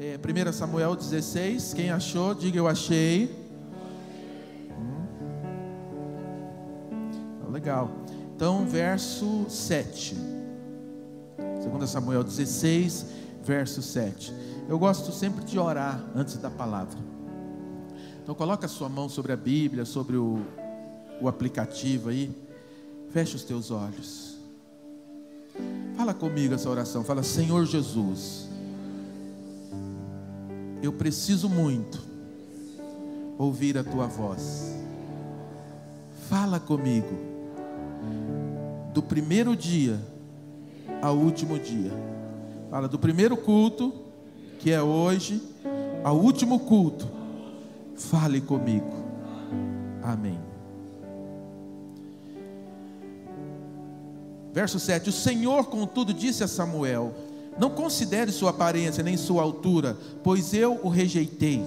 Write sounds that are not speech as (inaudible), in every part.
é, 1 Samuel 16. Quem achou, diga eu achei. Hum. Legal. Então, verso 7. 2 Samuel 16, verso 7. Eu gosto sempre de orar antes da palavra. Então coloca a sua mão sobre a Bíblia, sobre o, o aplicativo aí. Fecha os teus olhos. Fala comigo essa oração. Fala, Senhor Jesus, eu preciso muito ouvir a tua voz. Fala comigo. Do primeiro dia ao último dia. Fala do primeiro culto, que é hoje, ao último culto. Fale comigo. Amém. Verso 7: O Senhor, contudo, disse a Samuel: Não considere sua aparência nem sua altura, pois eu o rejeitei.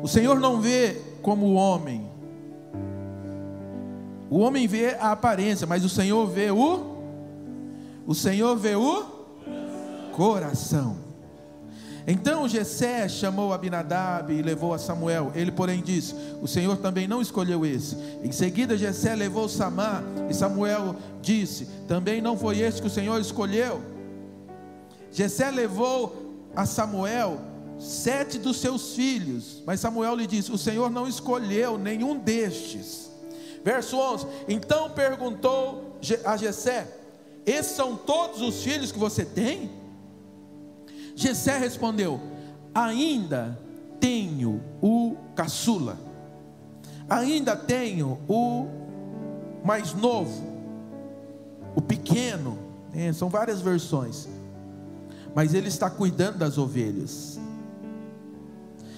O Senhor não vê como o homem. O homem vê a aparência, mas o Senhor vê o o Senhor vê o coração. Então Jessé chamou Abinadab e levou a Samuel. Ele, porém, disse: O Senhor também não escolheu esse. Em seguida, Jessé levou Samar e Samuel disse: Também não foi esse que o Senhor escolheu. Jessé levou a Samuel sete dos seus filhos, mas Samuel lhe disse: O Senhor não escolheu nenhum destes. Verso 11: Então perguntou a Jessé: Esses são todos os filhos que você tem? Jessé respondeu: Ainda tenho o caçula, ainda tenho o mais novo, o pequeno, é, são várias versões, mas ele está cuidando das ovelhas.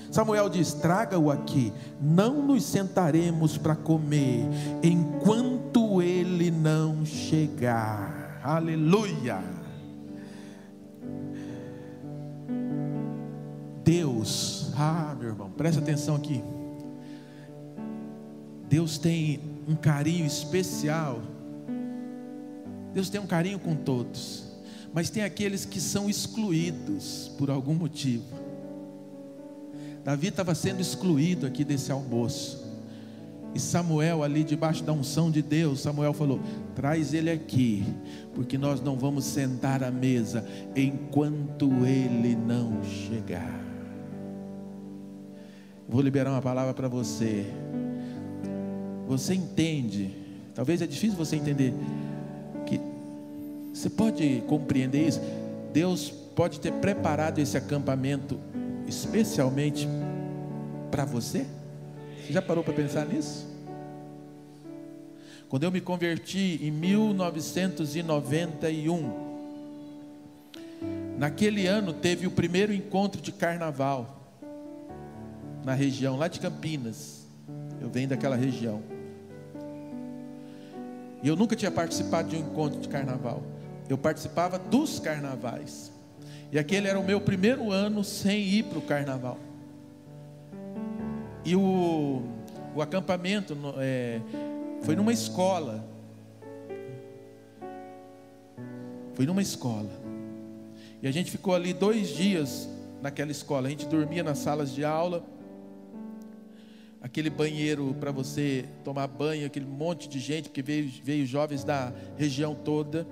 Samuel diz: Traga-o aqui, não nos sentaremos para comer, enquanto ele não chegar. Aleluia. Deus, ah, meu irmão, presta atenção aqui. Deus tem um carinho especial. Deus tem um carinho com todos, mas tem aqueles que são excluídos por algum motivo. Davi estava sendo excluído aqui desse almoço. E Samuel, ali debaixo da unção de Deus, Samuel falou: traz ele aqui, porque nós não vamos sentar à mesa enquanto ele não chegar. Vou liberar uma palavra para você. Você entende? Talvez é difícil você entender você pode compreender isso. Deus pode ter preparado esse acampamento especialmente para você. Você já parou para pensar nisso? Quando eu me converti em 1991, naquele ano teve o primeiro encontro de carnaval na região lá de Campinas. Eu venho daquela região. E eu nunca tinha participado de um encontro de carnaval. Eu participava dos carnavais. E aquele era o meu primeiro ano sem ir para o carnaval. E o, o acampamento é, foi numa escola. Foi numa escola. E a gente ficou ali dois dias naquela escola. A gente dormia nas salas de aula aquele banheiro para você tomar banho, aquele monte de gente, porque veio, veio jovens da região toda.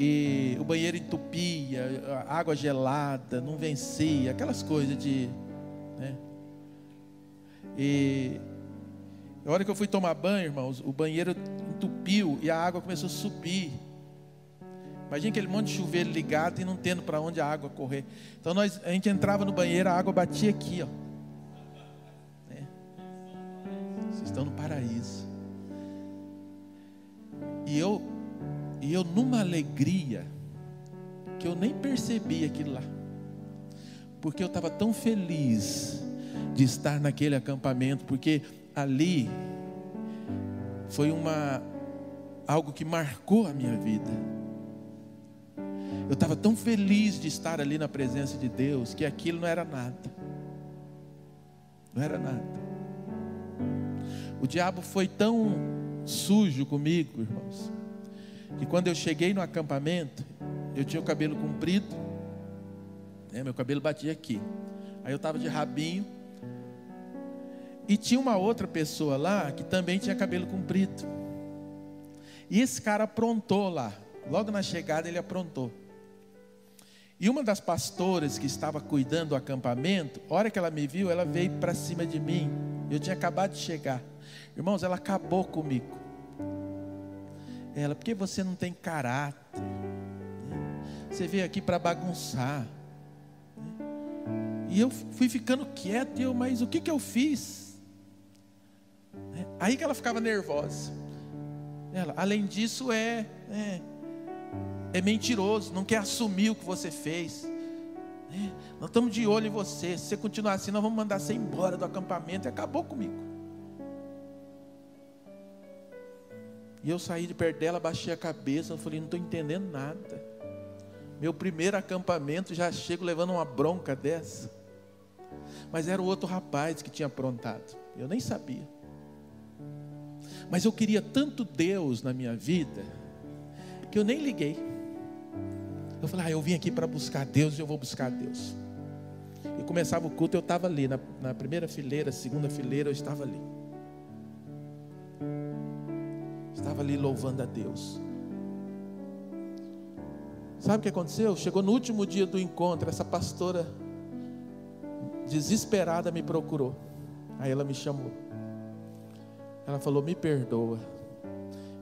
E o banheiro entupia, água gelada, não vencia, aquelas coisas de. Né? E a hora que eu fui tomar banho, irmãos, o banheiro entupiu e a água começou a subir. Imagina aquele monte de chuveiro ligado e não tendo para onde a água correr. Então nós, a gente entrava no banheiro, a água batia aqui, ó. estão no paraíso. E eu, e eu numa alegria que eu nem percebi aquilo lá, porque eu estava tão feliz de estar naquele acampamento, porque ali foi uma algo que marcou a minha vida. Eu estava tão feliz de estar ali na presença de Deus que aquilo não era nada. Não era nada. O diabo foi tão sujo comigo, irmãos, que quando eu cheguei no acampamento, eu tinha o cabelo comprido, Né? Meu cabelo batia aqui. Aí eu estava de rabinho. E tinha uma outra pessoa lá que também tinha cabelo comprido. E esse cara aprontou lá. Logo na chegada ele aprontou. E uma das pastoras que estava cuidando do acampamento, hora que ela me viu, ela veio para cima de mim. Eu tinha acabado de chegar. Irmãos, ela acabou comigo. Ela, porque você não tem caráter? Você veio aqui para bagunçar. E eu fui ficando quieto, eu, mas o que, que eu fiz? Aí que ela ficava nervosa. Ela, além disso, é, é é mentiroso, não quer assumir o que você fez. Nós estamos de olho em você. Se você continuar assim, nós vamos mandar você embora do acampamento. E acabou comigo. E eu saí de perto dela, baixei a cabeça. Eu falei: não estou entendendo nada. Meu primeiro acampamento já chego levando uma bronca dessa. Mas era o outro rapaz que tinha aprontado. Eu nem sabia. Mas eu queria tanto Deus na minha vida que eu nem liguei. Eu falei, ah, eu vim aqui para buscar Deus e eu vou buscar Deus. E começava o culto, eu estava ali, na, na primeira fileira, segunda fileira, eu estava ali. Estava ali louvando a Deus. Sabe o que aconteceu? Chegou no último dia do encontro, essa pastora desesperada me procurou. Aí ela me chamou. Ela falou: Me perdoa,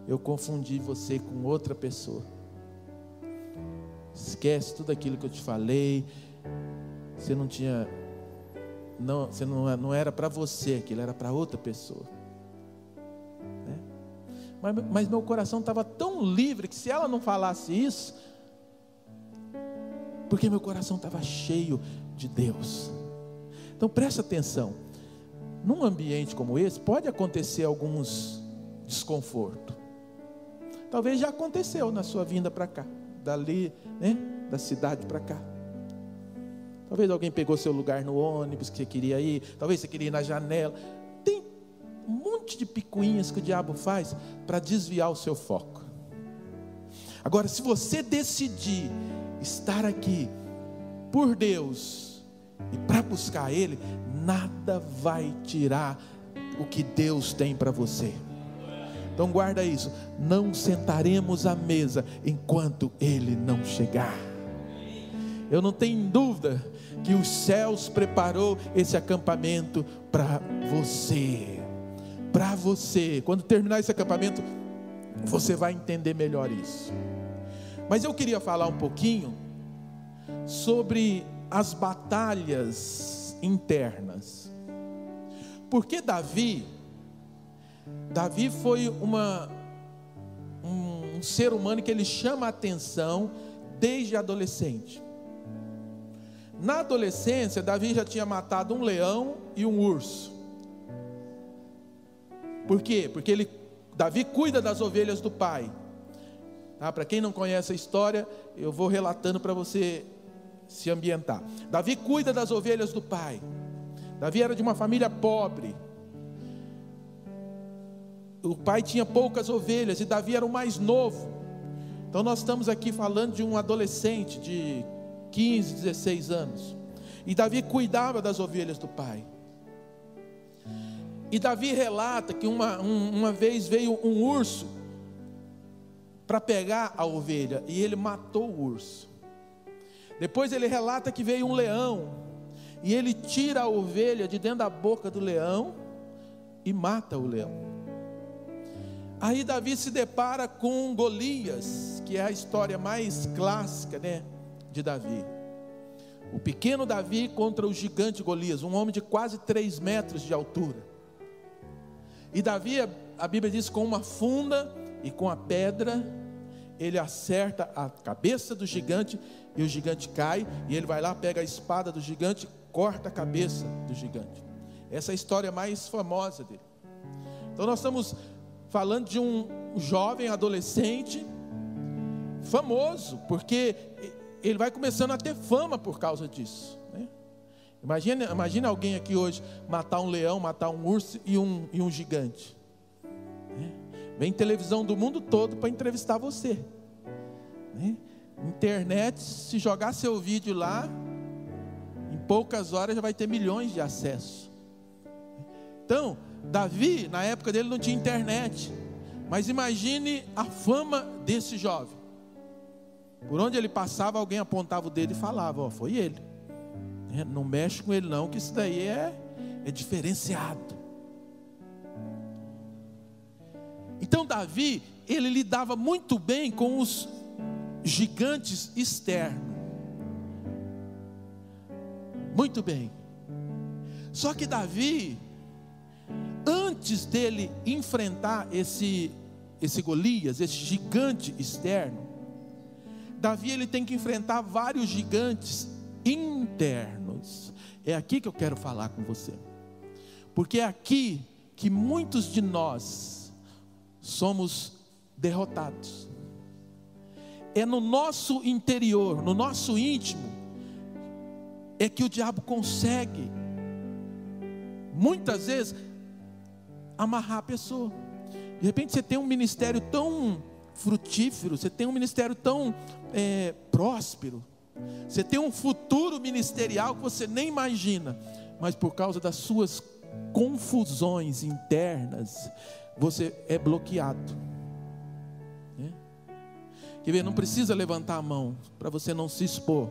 eu confundi você com outra pessoa. Esquece tudo aquilo que eu te falei. Você não tinha. Não, você não, não era para você aquilo, era para outra pessoa. Mas, mas meu coração estava tão livre que se ela não falasse isso, porque meu coração estava cheio de Deus. Então preste atenção. Num ambiente como esse, pode acontecer alguns desconforto. Talvez já aconteceu na sua vinda para cá dali, né, da cidade para cá. Talvez alguém pegou seu lugar no ônibus que você queria ir, talvez você queria ir na janela. Um monte de picuinhas que o diabo faz para desviar o seu foco. Agora, se você decidir estar aqui por Deus e para buscar Ele, nada vai tirar o que Deus tem para você. Então guarda isso. Não sentaremos à mesa enquanto ele não chegar. Eu não tenho dúvida que os céus preparou esse acampamento para você. Para você. Quando terminar esse acampamento, você vai entender melhor isso. Mas eu queria falar um pouquinho sobre as batalhas internas. Porque Davi Davi foi uma, um, ser humano que ele chama a atenção desde adolescente. Na adolescência, Davi já tinha matado um leão e um urso. Por quê? Porque ele, Davi cuida das ovelhas do pai. Tá? Para quem não conhece a história, eu vou relatando para você se ambientar. Davi cuida das ovelhas do pai. Davi era de uma família pobre o pai tinha poucas ovelhas e Davi era o mais novo. Então nós estamos aqui falando de um adolescente de 15, 16 anos. E Davi cuidava das ovelhas do pai. E Davi relata que uma, um, uma vez veio um urso para pegar a ovelha e ele matou o urso. Depois ele relata que veio um leão e ele tira a ovelha de dentro da boca do leão e mata o leão. Aí Davi se depara com Golias, que é a história mais clássica, né, de Davi. O pequeno Davi contra o gigante Golias, um homem de quase 3 metros de altura. E Davi, a Bíblia diz, com uma funda e com a pedra, ele acerta a cabeça do gigante e o gigante cai, e ele vai lá, pega a espada do gigante, corta a cabeça do gigante. Essa é a história mais famosa dele. Então nós estamos falando de um jovem adolescente famoso, porque ele vai começando a ter fama por causa disso. Imagina, imagina alguém aqui hoje matar um leão, matar um urso e um, e um gigante. Né? Vem televisão do mundo todo para entrevistar você. Né? Internet, se jogar seu vídeo lá, poucas horas já vai ter milhões de acessos. Então, Davi, na época dele não tinha internet. Mas imagine a fama desse jovem. Por onde ele passava, alguém apontava o dedo e falava: Ó, foi ele. É, não mexe com ele, não, que isso daí é, é diferenciado. Então, Davi, ele lidava muito bem com os gigantes externos. Muito bem. Só que Davi, antes dele enfrentar esse esse Golias, esse gigante externo, Davi ele tem que enfrentar vários gigantes internos. É aqui que eu quero falar com você. Porque é aqui que muitos de nós somos derrotados. É no nosso interior, no nosso íntimo, é que o diabo consegue, muitas vezes, amarrar a pessoa. De repente você tem um ministério tão frutífero, você tem um ministério tão é, próspero, você tem um futuro ministerial que você nem imagina, mas por causa das suas confusões internas, você é bloqueado. Né? Quer ver? Não precisa levantar a mão para você não se expor.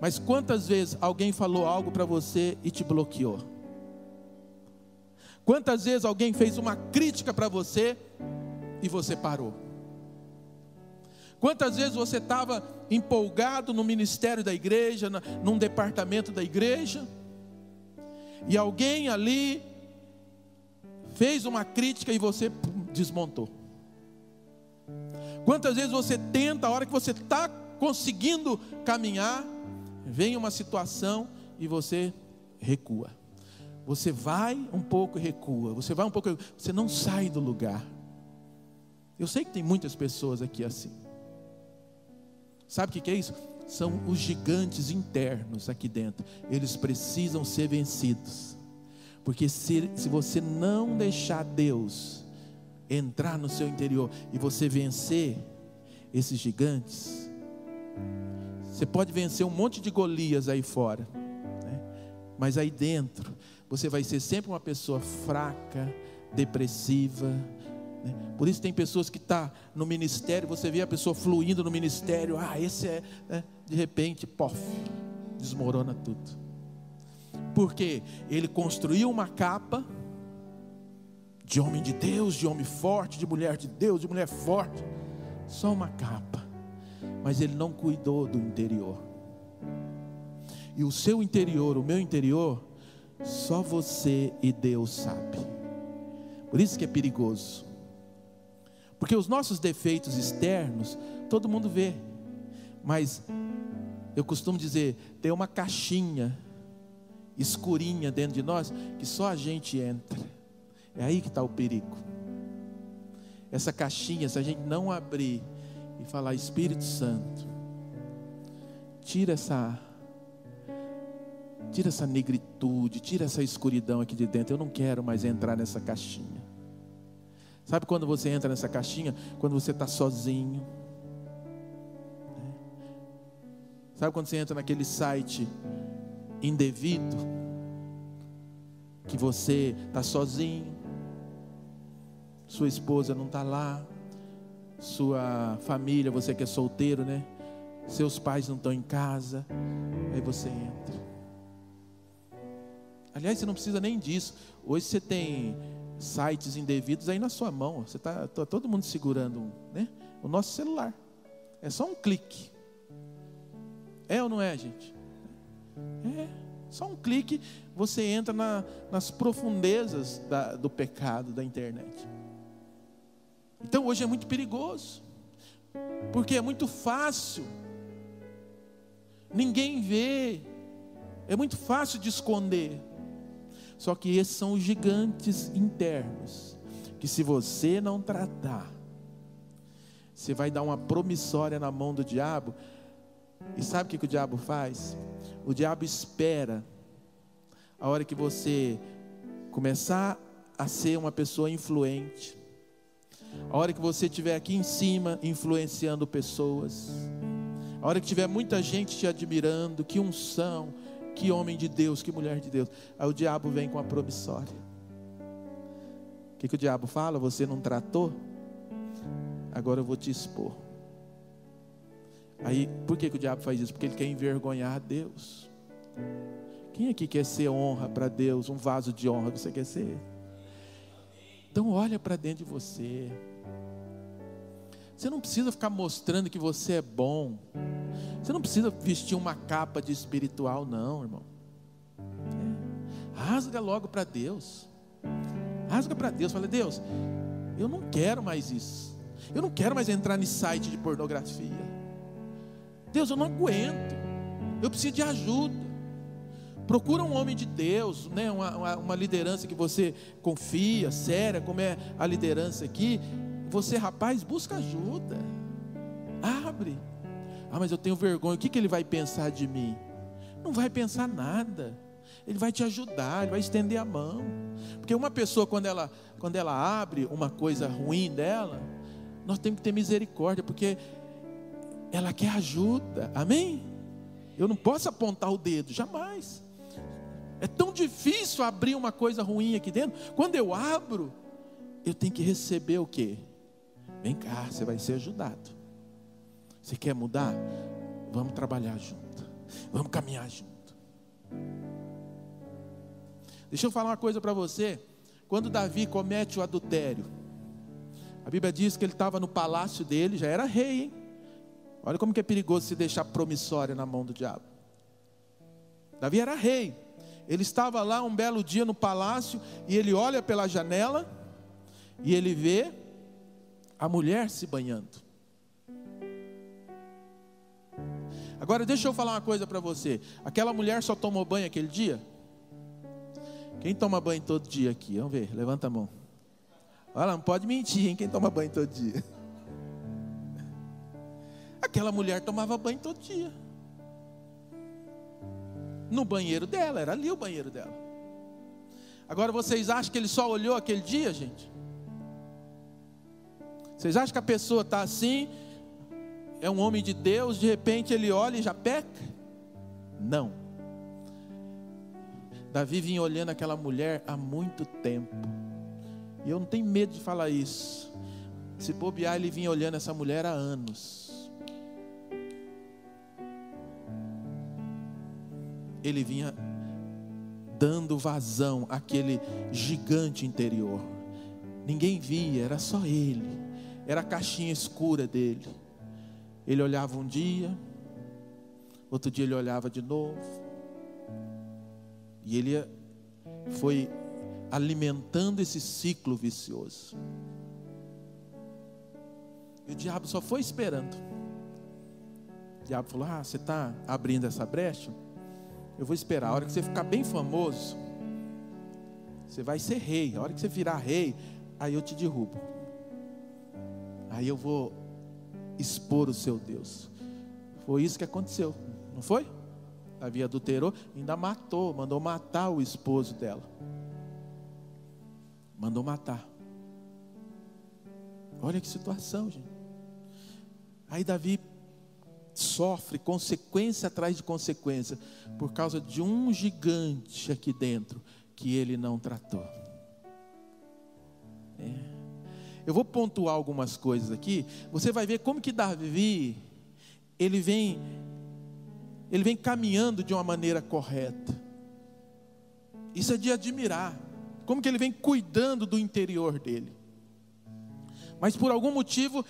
Mas quantas vezes alguém falou algo para você e te bloqueou? Quantas vezes alguém fez uma crítica para você e você parou? Quantas vezes você estava empolgado no ministério da igreja, num departamento da igreja, e alguém ali fez uma crítica e você desmontou? Quantas vezes você tenta, a hora que você está conseguindo caminhar, vem uma situação e você recua. Você vai um pouco e recua. Você vai um pouco, você não sai do lugar. Eu sei que tem muitas pessoas aqui assim. Sabe o que é isso? São os gigantes internos aqui dentro. Eles precisam ser vencidos. Porque se, se você não deixar Deus entrar no seu interior e você vencer esses gigantes, você pode vencer um monte de Golias aí fora, né? mas aí dentro você vai ser sempre uma pessoa fraca, depressiva. Né? Por isso tem pessoas que estão tá no ministério, você vê a pessoa fluindo no ministério, ah, esse é, né? de repente, pof, desmorona tudo. Porque ele construiu uma capa de homem de Deus, de homem forte, de mulher de Deus, de mulher forte, só uma capa, mas ele não cuidou do interior. E o seu interior, o meu interior, só você e Deus sabe. Por isso que é perigoso. Porque os nossos defeitos externos, todo mundo vê. Mas eu costumo dizer, tem uma caixinha escurinha dentro de nós que só a gente entra. É aí que está o perigo. Essa caixinha, se a gente não abrir e falar Espírito Santo, tira essa Tira essa negritude, tira essa escuridão aqui de dentro. Eu não quero mais entrar nessa caixinha. Sabe quando você entra nessa caixinha? Quando você está sozinho. Né? Sabe quando você entra naquele site indevido? Que você está sozinho, sua esposa não está lá, sua família, você que é solteiro, né? Seus pais não estão em casa, aí você entra. Aliás, você não precisa nem disso. Hoje você tem sites indevidos aí na sua mão. Você está tá todo mundo segurando né? o nosso celular. É só um clique. É ou não é, gente? É. Só um clique, você entra na, nas profundezas da, do pecado da internet. Então hoje é muito perigoso, porque é muito fácil, ninguém vê, é muito fácil de esconder. Só que esses são os gigantes internos, que se você não tratar, você vai dar uma promissória na mão do diabo. E sabe o que, que o diabo faz? O diabo espera a hora que você começar a ser uma pessoa influente, a hora que você estiver aqui em cima influenciando pessoas, a hora que tiver muita gente te admirando, que unção, Que homem de Deus, que mulher de Deus. Aí o diabo vem com a promissória. O que, que o diabo fala? Você não tratou? Agora eu vou te expor. Aí, por que, que o diabo faz isso? Porque ele quer envergonhar Deus. Quem aqui quer ser honra para Deus, um vaso de honra você quer ser? Então olha para dentro de você. Você não precisa ficar mostrando que você é bom. Você não precisa vestir uma capa de espiritual, não, irmão. É. Rasga logo para Deus. Rasga para Deus. Fala, Deus, eu não quero mais isso. Eu não quero mais entrar nesse site de pornografia. Deus, eu não aguento. Eu preciso de ajuda. Procura um homem de Deus, né? uma, uma, uma liderança que você confia, séria, como é a liderança aqui. Você, rapaz, busca ajuda. Abre. Ah, mas eu tenho vergonha. O que, que ele vai pensar de mim? Não vai pensar nada. Ele vai te ajudar, ele vai estender a mão. Porque uma pessoa, quando ela, quando ela abre uma coisa ruim dela, nós temos que ter misericórdia, porque ela quer ajuda. Amém? Eu não posso apontar o dedo, jamais. É tão difícil abrir uma coisa ruim aqui dentro. Quando eu abro, eu tenho que receber o quê? Vem cá, você vai ser ajudado. Você quer mudar? Vamos trabalhar junto. Vamos caminhar junto. Deixa eu falar uma coisa para você. Quando Davi comete o adultério, a Bíblia diz que ele estava no palácio dele, já era rei, hein? Olha como que é perigoso se deixar promissória na mão do diabo. Davi era rei. Ele estava lá um belo dia no palácio e ele olha pela janela e ele vê a mulher se banhando. Agora deixa eu falar uma coisa para você. Aquela mulher só tomou banho aquele dia? Quem toma banho todo dia aqui? Vamos ver, levanta a mão. Olha, não pode mentir, hein? Quem toma banho todo dia? Aquela mulher tomava banho todo dia no banheiro dela, era ali o banheiro dela. Agora vocês acham que ele só olhou aquele dia, gente? Vocês acham que a pessoa está assim, é um homem de Deus, de repente ele olha e já peca? Não. Davi vinha olhando aquela mulher há muito tempo. E eu não tenho medo de falar isso. Se bobear, ele vinha olhando essa mulher há anos. ele vinha dando vazão àquele gigante interior. Ninguém via, era só ele. Era a caixinha escura dele. Ele olhava um dia, outro dia ele olhava de novo. E ele foi alimentando esse ciclo vicioso. E o diabo só foi esperando. O diabo falou: Ah, você está abrindo essa brecha? Eu vou esperar. A hora que você ficar bem famoso, você vai ser rei. A hora que você virar rei, aí eu te derrubo. Aí eu vou expor o seu Deus. Foi isso que aconteceu, não foi? Davi adulterou, ainda matou, mandou matar o esposo dela. Mandou matar. Olha que situação, gente. Aí Davi sofre consequência atrás de consequência por causa de um gigante aqui dentro que ele não tratou. É. Eu vou pontuar algumas coisas aqui. Você vai ver como que Davi ele vem ele vem caminhando de uma maneira correta. Isso é de admirar. Como que ele vem cuidando do interior dele. Mas por algum motivo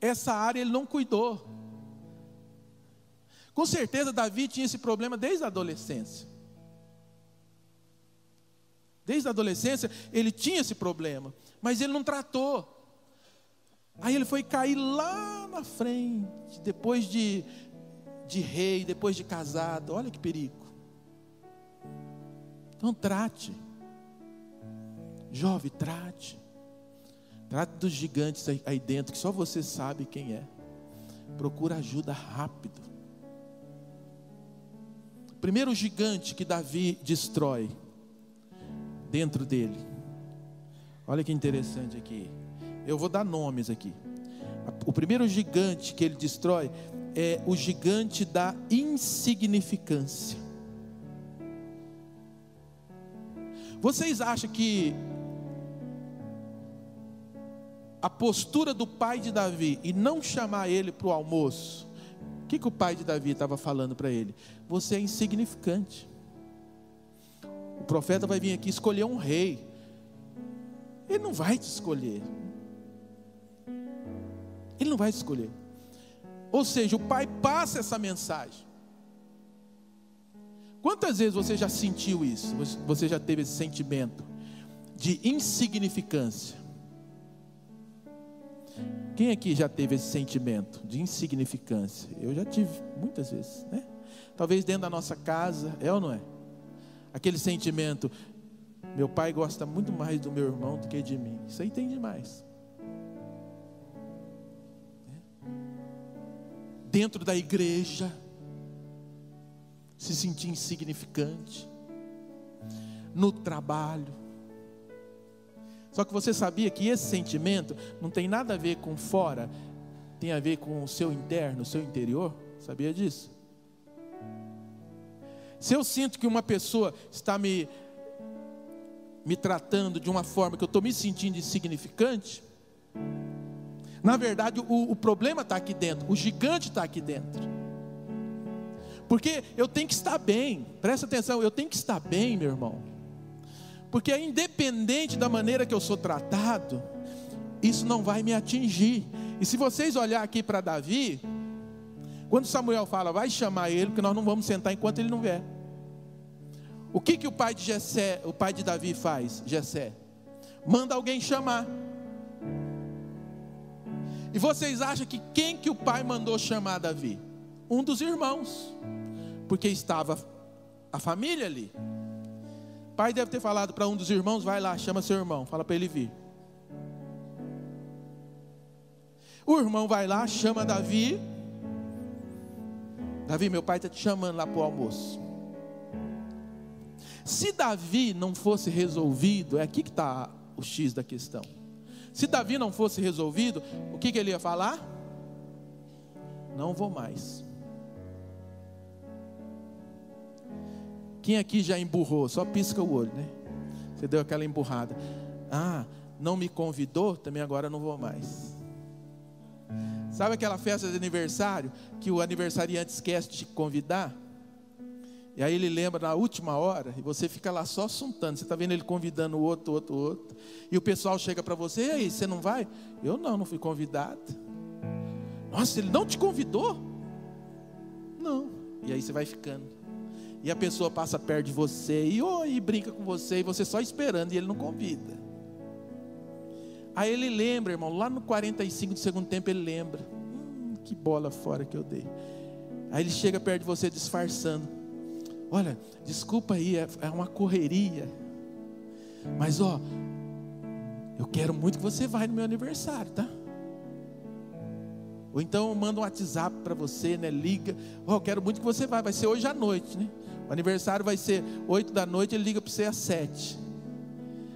essa área ele não cuidou. Com certeza Davi tinha esse problema desde a adolescência. Desde a adolescência ele tinha esse problema, mas ele não tratou. Aí ele foi cair lá na frente, depois de, de rei, depois de casado. Olha que perigo. Então trate. Jovem, trate. Trate dos gigantes aí, aí dentro, que só você sabe quem é. Procura ajuda rápido primeiro gigante que Davi destrói dentro dele. Olha que interessante aqui. Eu vou dar nomes aqui. O primeiro gigante que ele destrói é o gigante da insignificância. Vocês acham que a postura do pai de Davi e não chamar ele para o almoço, o que, que o pai de Davi estava falando para ele? Você é insignificante. O profeta vai vir aqui escolher um rei. Ele não vai te escolher. Ele não vai te escolher. Ou seja, o pai passa essa mensagem. Quantas vezes você já sentiu isso? Você já teve esse sentimento de insignificância? Quem aqui já teve esse sentimento de insignificância? Eu já tive muitas vezes, né? Talvez dentro da nossa casa, é ou não é? Aquele sentimento, meu pai gosta muito mais do meu irmão do que de mim. Isso aí tem demais. Dentro da igreja, se sentir insignificante. No trabalho, só que você sabia que esse sentimento não tem nada a ver com fora, tem a ver com o seu interno, o seu interior? Sabia disso? Se eu sinto que uma pessoa está me, me tratando de uma forma que eu estou me sentindo insignificante, na verdade o, o problema está aqui dentro, o gigante está aqui dentro. Porque eu tenho que estar bem, presta atenção, eu tenho que estar bem, meu irmão. Porque é independente da maneira que eu sou tratado, isso não vai me atingir. E se vocês olhar aqui para Davi, quando Samuel fala, vai chamar ele, porque nós não vamos sentar enquanto ele não vier. O que, que o pai de Jessé, o pai de Davi faz, Jessé? Manda alguém chamar. E vocês acham que quem que o pai mandou chamar Davi? Um dos irmãos. Porque estava a família ali pai deve ter falado para um dos irmãos: vai lá, chama seu irmão, fala para ele vir. O irmão vai lá, chama Davi. Davi, meu pai está te chamando lá para o almoço. Se Davi não fosse resolvido, é aqui que está o X da questão. Se Davi não fosse resolvido, o que, que ele ia falar? Não vou mais. Quem aqui já emburrou? Só pisca o olho, né? Você deu aquela emburrada. Ah, não me convidou? Também agora não vou mais. Sabe aquela festa de aniversário que o aniversariante esquece de convidar? E aí ele lembra na última hora e você fica lá só assuntando. Você está vendo ele convidando o outro, outro, outro. E o pessoal chega para você: e aí, você não vai? Eu não, não fui convidado. Nossa, ele não te convidou? Não. E aí você vai ficando. E a pessoa passa perto de você e, oh, e brinca com você, e você só esperando, e ele não convida. Aí ele lembra, irmão, lá no 45 do segundo tempo ele lembra. Hum, que bola fora que eu dei. Aí ele chega perto de você disfarçando. Olha, desculpa aí, é, é uma correria. Mas ó, eu quero muito que você vá no meu aniversário, tá? Ou então manda um WhatsApp para você, né? Liga. Oh, quero muito que você vá, vai ser hoje à noite, né? O aniversário vai ser 8 da noite, ele liga para você às 7.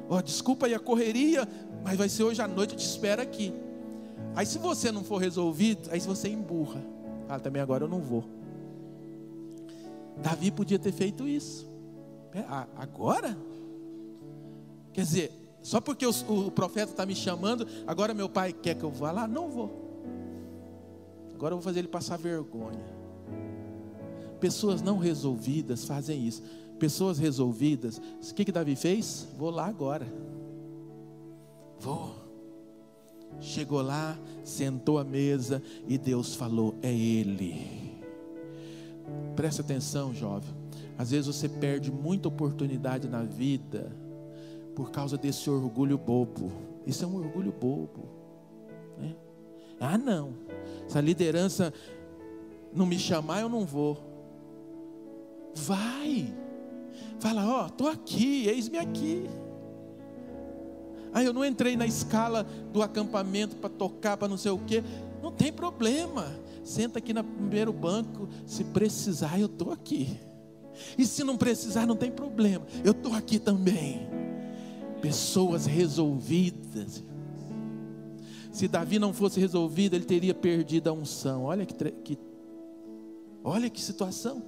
Ó, oh, desculpa aí a correria, mas vai ser hoje à noite, eu te espero aqui. Aí se você não for resolvido, aí você emburra. Ah, também agora eu não vou. Davi podia ter feito isso. Agora? Quer dizer, só porque o, o profeta está me chamando, agora meu pai quer que eu vá lá? Não vou. Agora eu vou fazer ele passar vergonha. Pessoas não resolvidas fazem isso. Pessoas resolvidas, o que que Davi fez? Vou lá agora. Vou. Chegou lá, sentou à mesa e Deus falou: É Ele. Presta atenção, jovem. Às vezes você perde muita oportunidade na vida por causa desse orgulho bobo. Isso é um orgulho bobo. Né? Ah, não. Se a liderança não me chamar, eu não vou. Vai. Fala, ó, oh, estou aqui, eis-me aqui. Ah, eu não entrei na escala do acampamento para tocar, para não sei o quê. Não tem problema. Senta aqui no primeiro banco. Se precisar, eu estou aqui. E se não precisar, não tem problema. Eu estou aqui também. Pessoas resolvidas. Se Davi não fosse resolvido, ele teria perdido a unção. Olha que, que olha que situação.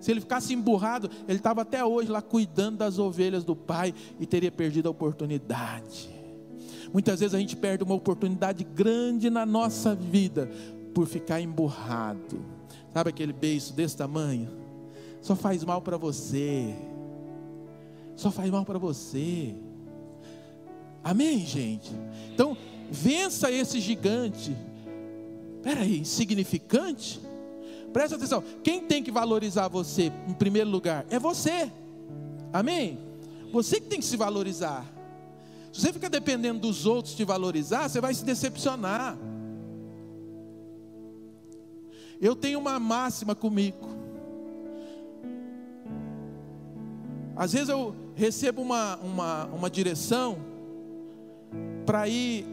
Se ele ficasse emburrado, ele estava até hoje lá cuidando das ovelhas do pai e teria perdido a oportunidade. Muitas vezes a gente perde uma oportunidade grande na nossa vida por ficar emburrado. Sabe aquele beijo desse tamanho? Só faz mal para você. Só faz mal para você. Amém, gente? Então, vença esse gigante. Espera aí, insignificante? Presta atenção. Quem tem que valorizar você em primeiro lugar? É você. Amém? Você que tem que se valorizar. Se você fica dependendo dos outros te valorizar, você vai se decepcionar. Eu tenho uma máxima comigo. Às vezes eu recebo uma, uma, uma direção para ir.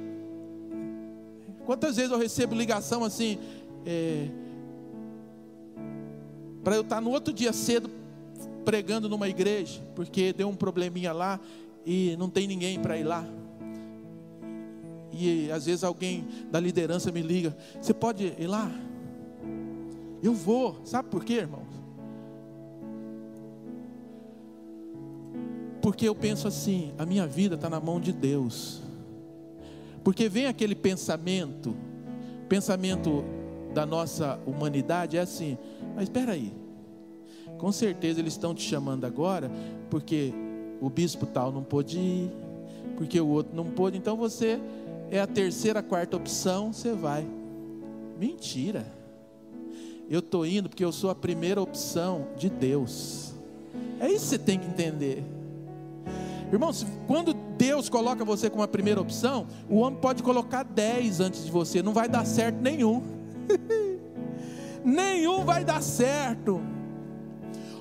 Quantas vezes eu recebo ligação assim, é, para eu estar no outro dia cedo pregando numa igreja, porque deu um probleminha lá e não tem ninguém para ir lá. E às vezes alguém da liderança me liga: Você pode ir lá? Eu vou, sabe por quê, irmãos? Porque eu penso assim: a minha vida está na mão de Deus. Porque vem aquele pensamento, pensamento da nossa humanidade, é assim: mas espera aí, com certeza eles estão te chamando agora, porque o bispo tal não pôde ir, porque o outro não pôde, então você é a terceira, quarta opção, você vai. Mentira. Eu estou indo porque eu sou a primeira opção de Deus. É isso que você tem que entender. Irmãos, quando Deus coloca você como a primeira opção, o homem pode colocar dez antes de você, não vai dar certo nenhum. (laughs) nenhum vai dar certo.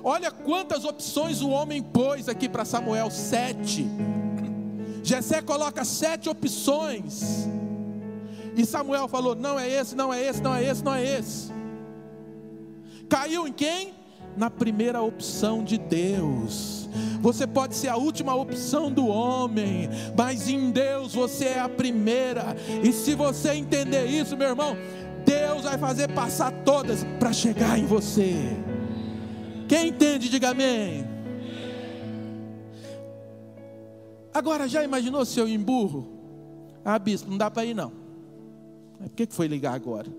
Olha quantas opções o homem pôs aqui para Samuel: sete. Jessé coloca sete opções. E Samuel falou: não é esse, não é esse, não é esse, não é esse. Caiu em quem? Na primeira opção de Deus. Você pode ser a última opção do homem, mas em Deus você é a primeira. E se você entender isso, meu irmão, Deus vai fazer passar todas para chegar em você. Quem entende, diga amém. Agora, já imaginou se eu emburro? Ah, bispo, não dá para ir não. Por que foi ligar agora?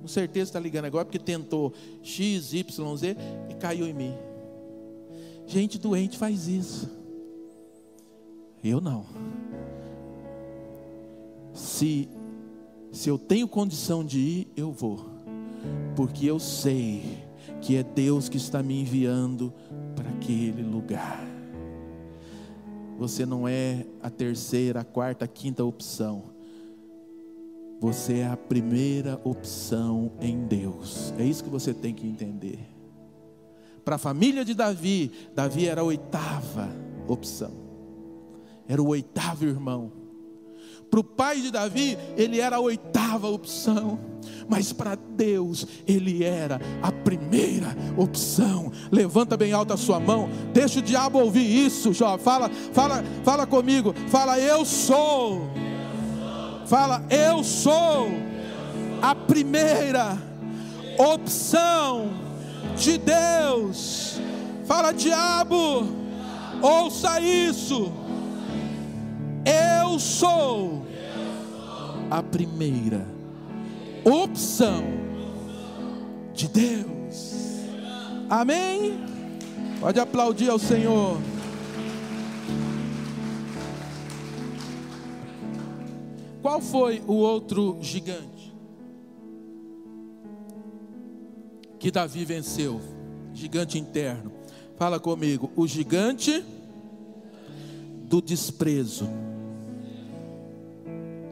Com certeza está ligando agora porque tentou X, Y, Z e caiu em mim. Gente doente faz isso. Eu não. Se, se eu tenho condição de ir, eu vou. Porque eu sei que é Deus que está me enviando para aquele lugar. Você não é a terceira, a quarta, a quinta opção. Você é a primeira opção em Deus. É isso que você tem que entender. Para a família de Davi, Davi era a oitava opção. Era o oitavo irmão. Para o pai de Davi, ele era a oitava opção mas para Deus ele era a primeira opção. Levanta bem alta a sua mão, deixa o diabo ouvir isso, Jó. Fala, fala, fala comigo. Fala, eu sou. Fala, eu sou a primeira opção de Deus. Fala, diabo, ouça isso. Eu sou a primeira opção de Deus. Amém? Pode aplaudir ao Senhor. Qual foi o outro gigante que Davi venceu? Gigante interno. Fala comigo, o gigante do desprezo.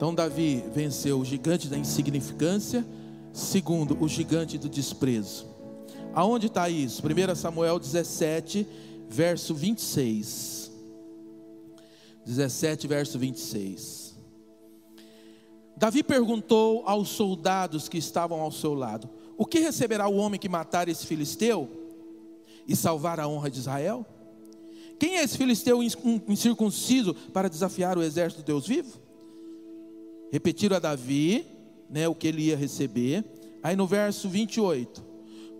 Então Davi venceu o gigante da insignificância, segundo, o gigante do desprezo. Aonde está isso? 1 Samuel 17, verso 26. 17, verso 26. Davi perguntou aos soldados que estavam ao seu lado: O que receberá o homem que matar esse filisteu e salvar a honra de Israel? Quem é esse filisteu incircunciso para desafiar o exército de Deus vivo? Repetiram a Davi, né, o que ele ia receber. Aí no verso 28,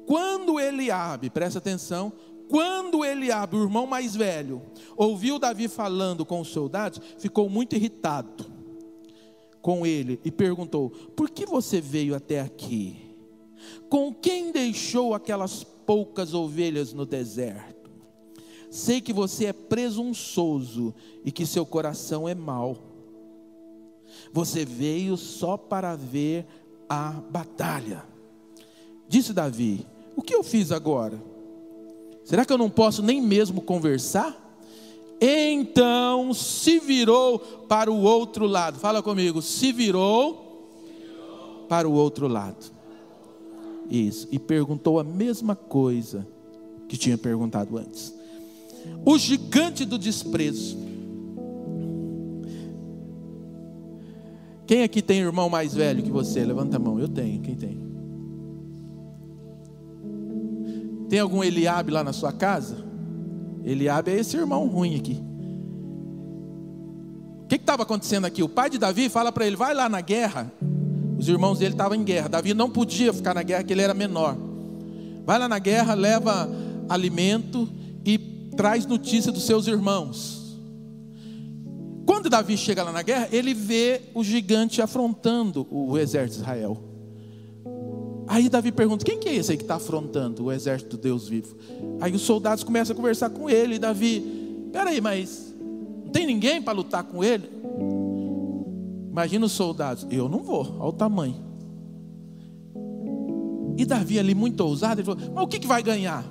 Quando Eliabe, presta atenção, quando Eliabe, o irmão mais velho, ouviu Davi falando com os soldados, ficou muito irritado com ele e perguntou: Por que você veio até aqui? Com quem deixou aquelas poucas ovelhas no deserto? Sei que você é presunçoso e que seu coração é mau. Você veio só para ver a batalha. Disse Davi: O que eu fiz agora? Será que eu não posso nem mesmo conversar? Então se virou para o outro lado. Fala comigo, se virou para o outro lado. Isso, e perguntou a mesma coisa que tinha perguntado antes. O gigante do desprezo. Quem aqui tem irmão mais velho que você? Levanta a mão. Eu tenho. Quem tem? Tem algum Eliabe lá na sua casa? Eliabe é esse irmão ruim aqui. O que estava acontecendo aqui? O pai de Davi fala para ele: vai lá na guerra. Os irmãos dele estavam em guerra. Davi não podia ficar na guerra, porque ele era menor. Vai lá na guerra, leva alimento e traz notícia dos seus irmãos. Quando Davi chega lá na guerra, ele vê o gigante afrontando o exército de Israel. Aí Davi pergunta: quem que é esse aí que está afrontando o exército do Deus vivo? Aí os soldados começam a conversar com ele. E Davi, peraí, mas não tem ninguém para lutar com ele? Imagina os soldados: eu não vou, olha o tamanho. E Davi ali muito ousado, ele falou: mas o que, que vai ganhar?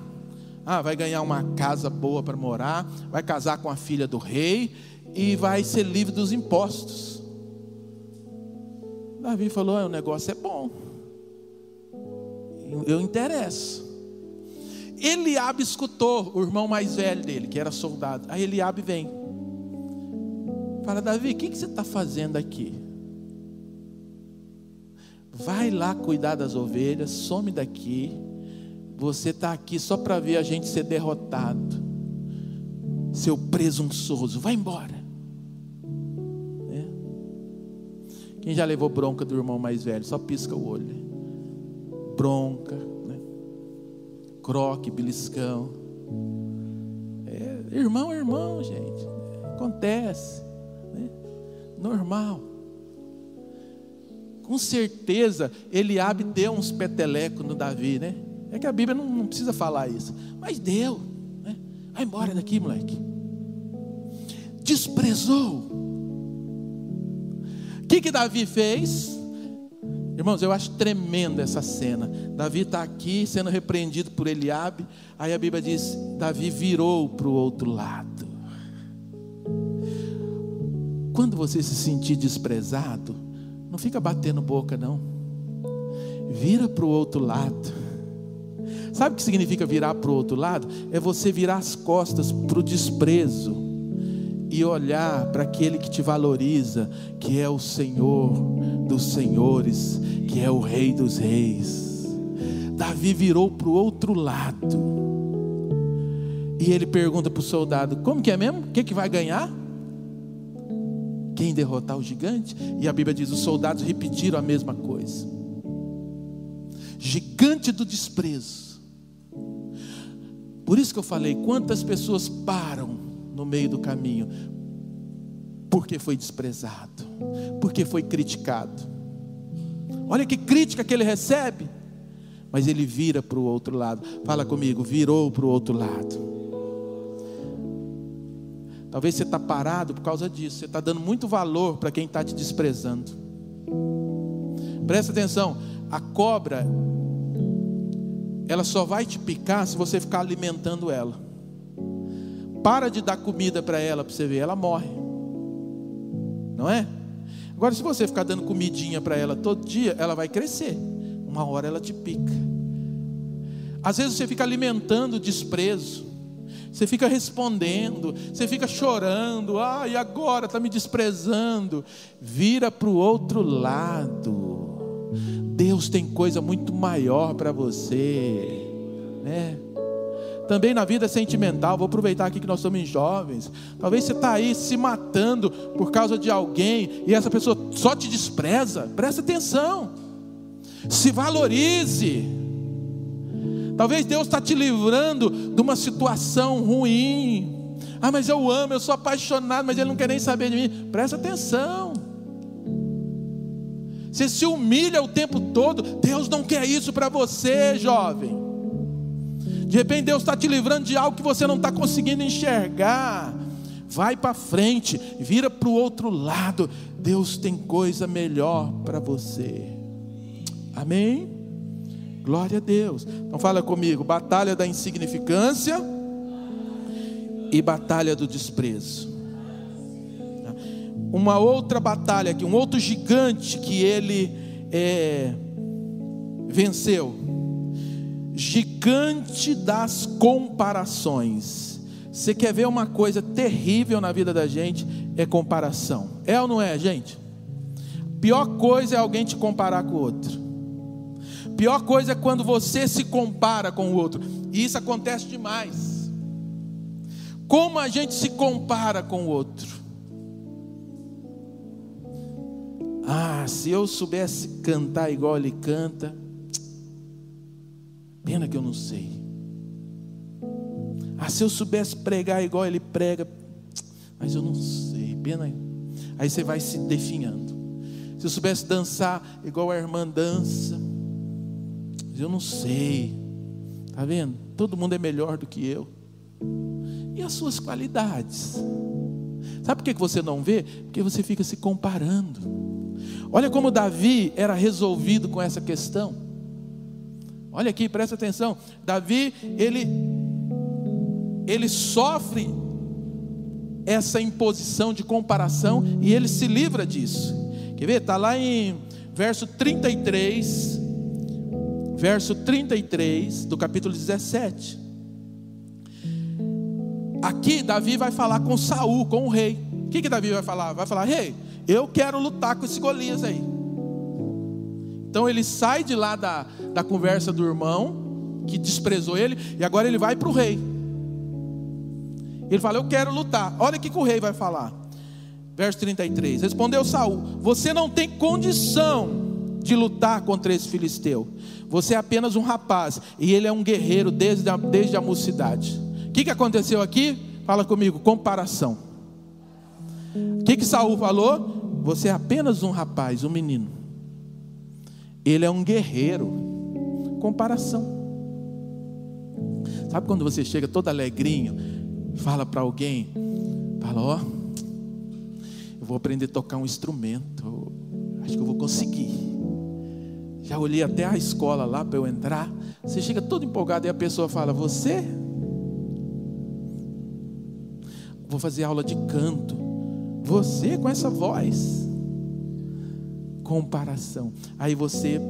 Ah, vai ganhar uma casa boa para morar, vai casar com a filha do rei e vai ser livre dos impostos. Davi falou: o negócio é bom, eu interesso. Eliabe escutou o irmão mais velho dele, que era soldado. Aí Eliabe vem. Fala, Davi, o que, que você está fazendo aqui? Vai lá cuidar das ovelhas, some daqui. Você está aqui só para ver a gente ser derrotado. Seu presunçoso, vai embora. Quem já levou bronca do irmão mais velho? Só pisca o olho. Bronca, né? croque, beliscão. É, irmão é irmão, gente. Acontece. Né? Normal. Com certeza, Eliabe deu uns petelecos no Davi, né? É que a Bíblia não, não precisa falar isso. Mas deu. Né? Vai embora daqui, moleque. Desprezou que, que Davi fez? Irmãos, eu acho tremenda essa cena. Davi está aqui sendo repreendido por Eliabe. Aí a Bíblia diz: Davi virou para o outro lado. Quando você se sentir desprezado, não fica batendo boca, não. Vira para o outro lado. Sabe o que significa virar para o outro lado? É você virar as costas para o desprezo e olhar para aquele que te valoriza, que é o Senhor dos senhores, que é o Rei dos reis. Davi virou para o outro lado. E ele pergunta para o soldado: Como que é mesmo? O que, que vai ganhar? Quem derrotar o gigante? E a Bíblia diz: os soldados repetiram a mesma coisa. Gigante do desprezo. Por isso que eu falei: quantas pessoas param no meio do caminho, porque foi desprezado, porque foi criticado. Olha que crítica que ele recebe, mas ele vira para o outro lado. Fala comigo, virou para o outro lado. Talvez você está parado por causa disso. Você está dando muito valor para quem está te desprezando. Presta atenção: a cobra, ela só vai te picar se você ficar alimentando ela. Para de dar comida para ela, para você ver, ela morre. Não é? Agora, se você ficar dando comidinha para ela todo dia, ela vai crescer. Uma hora ela te pica. Às vezes você fica alimentando o desprezo. Você fica respondendo, você fica chorando, ah, e agora está me desprezando. Vira para o outro lado. Deus tem coisa muito maior para você, né? Também na vida sentimental. Vou aproveitar aqui que nós somos jovens. Talvez você está aí se matando por causa de alguém e essa pessoa só te despreza. Presta atenção. Se valorize. Talvez Deus está te livrando de uma situação ruim. Ah, mas eu amo, eu sou apaixonado, mas Ele não quer nem saber de mim. Presta atenção. Você se humilha o tempo todo. Deus não quer isso para você, jovem. De repente Deus está te livrando de algo que você não está conseguindo enxergar. Vai para frente, vira para o outro lado. Deus tem coisa melhor para você. Amém? Glória a Deus. Então fala comigo: batalha da insignificância e batalha do desprezo. Uma outra batalha aqui, um outro gigante que ele é, venceu gigante das comparações. Você quer ver uma coisa terrível na vida da gente? É comparação. É ou não é, gente? Pior coisa é alguém te comparar com o outro. Pior coisa é quando você se compara com o outro. E isso acontece demais. Como a gente se compara com o outro? Ah, se eu soubesse cantar igual ele canta, Pena que eu não sei. Ah, se eu soubesse pregar igual ele prega, mas eu não sei. Pena. Aí você vai se definhando. Se eu soubesse dançar igual a irmã dança, mas eu não sei. Tá vendo? Todo mundo é melhor do que eu. E as suas qualidades? Sabe por que você não vê? Porque você fica se comparando. Olha como Davi era resolvido com essa questão. Olha aqui, presta atenção. Davi, ele ele sofre essa imposição de comparação e ele se livra disso. Quer ver? Está lá em verso 33, verso 33 do capítulo 17. Aqui Davi vai falar com Saul, com o rei. O que, que Davi vai falar? Vai falar, rei, eu quero lutar com esse Golias aí. Então ele sai de lá da, da conversa do irmão, que desprezou ele, e agora ele vai para o rei. Ele fala: Eu quero lutar. Olha o que o rei vai falar. Verso 33: Respondeu Saul: Você não tem condição de lutar contra esse filisteu. Você é apenas um rapaz, e ele é um guerreiro desde a, desde a mocidade. O que, que aconteceu aqui? Fala comigo: comparação. O que, que Saul falou? Você é apenas um rapaz, um menino. Ele é um guerreiro. Comparação. Sabe quando você chega todo alegrinho, fala para alguém, fala, ó, eu vou aprender a tocar um instrumento. Acho que eu vou conseguir. Já olhei até a escola lá para eu entrar. Você chega todo empolgado e a pessoa fala: Você? Vou fazer aula de canto. Você com essa voz comparação. Aí você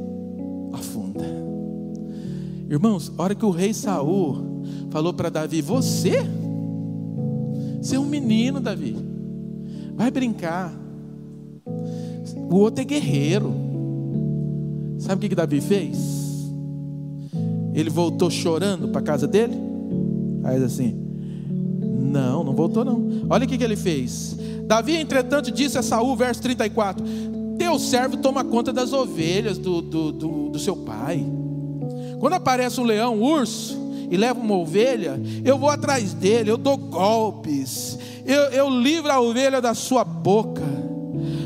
afunda. Irmãos, a hora que o rei Saul falou para Davi: Você? Você é um menino, Davi. Vai brincar. O outro é guerreiro. Sabe o que, que Davi fez? Ele voltou chorando para a casa dele? Aí assim: Não, não voltou não. Olha o que, que ele fez. Davi, entretanto, disse a Saul, verso 34: teu servo toma conta das ovelhas do, do, do, do seu pai. Quando aparece um leão, um urso, e leva uma ovelha, eu vou atrás dele, eu dou golpes, eu, eu livro a ovelha da sua boca.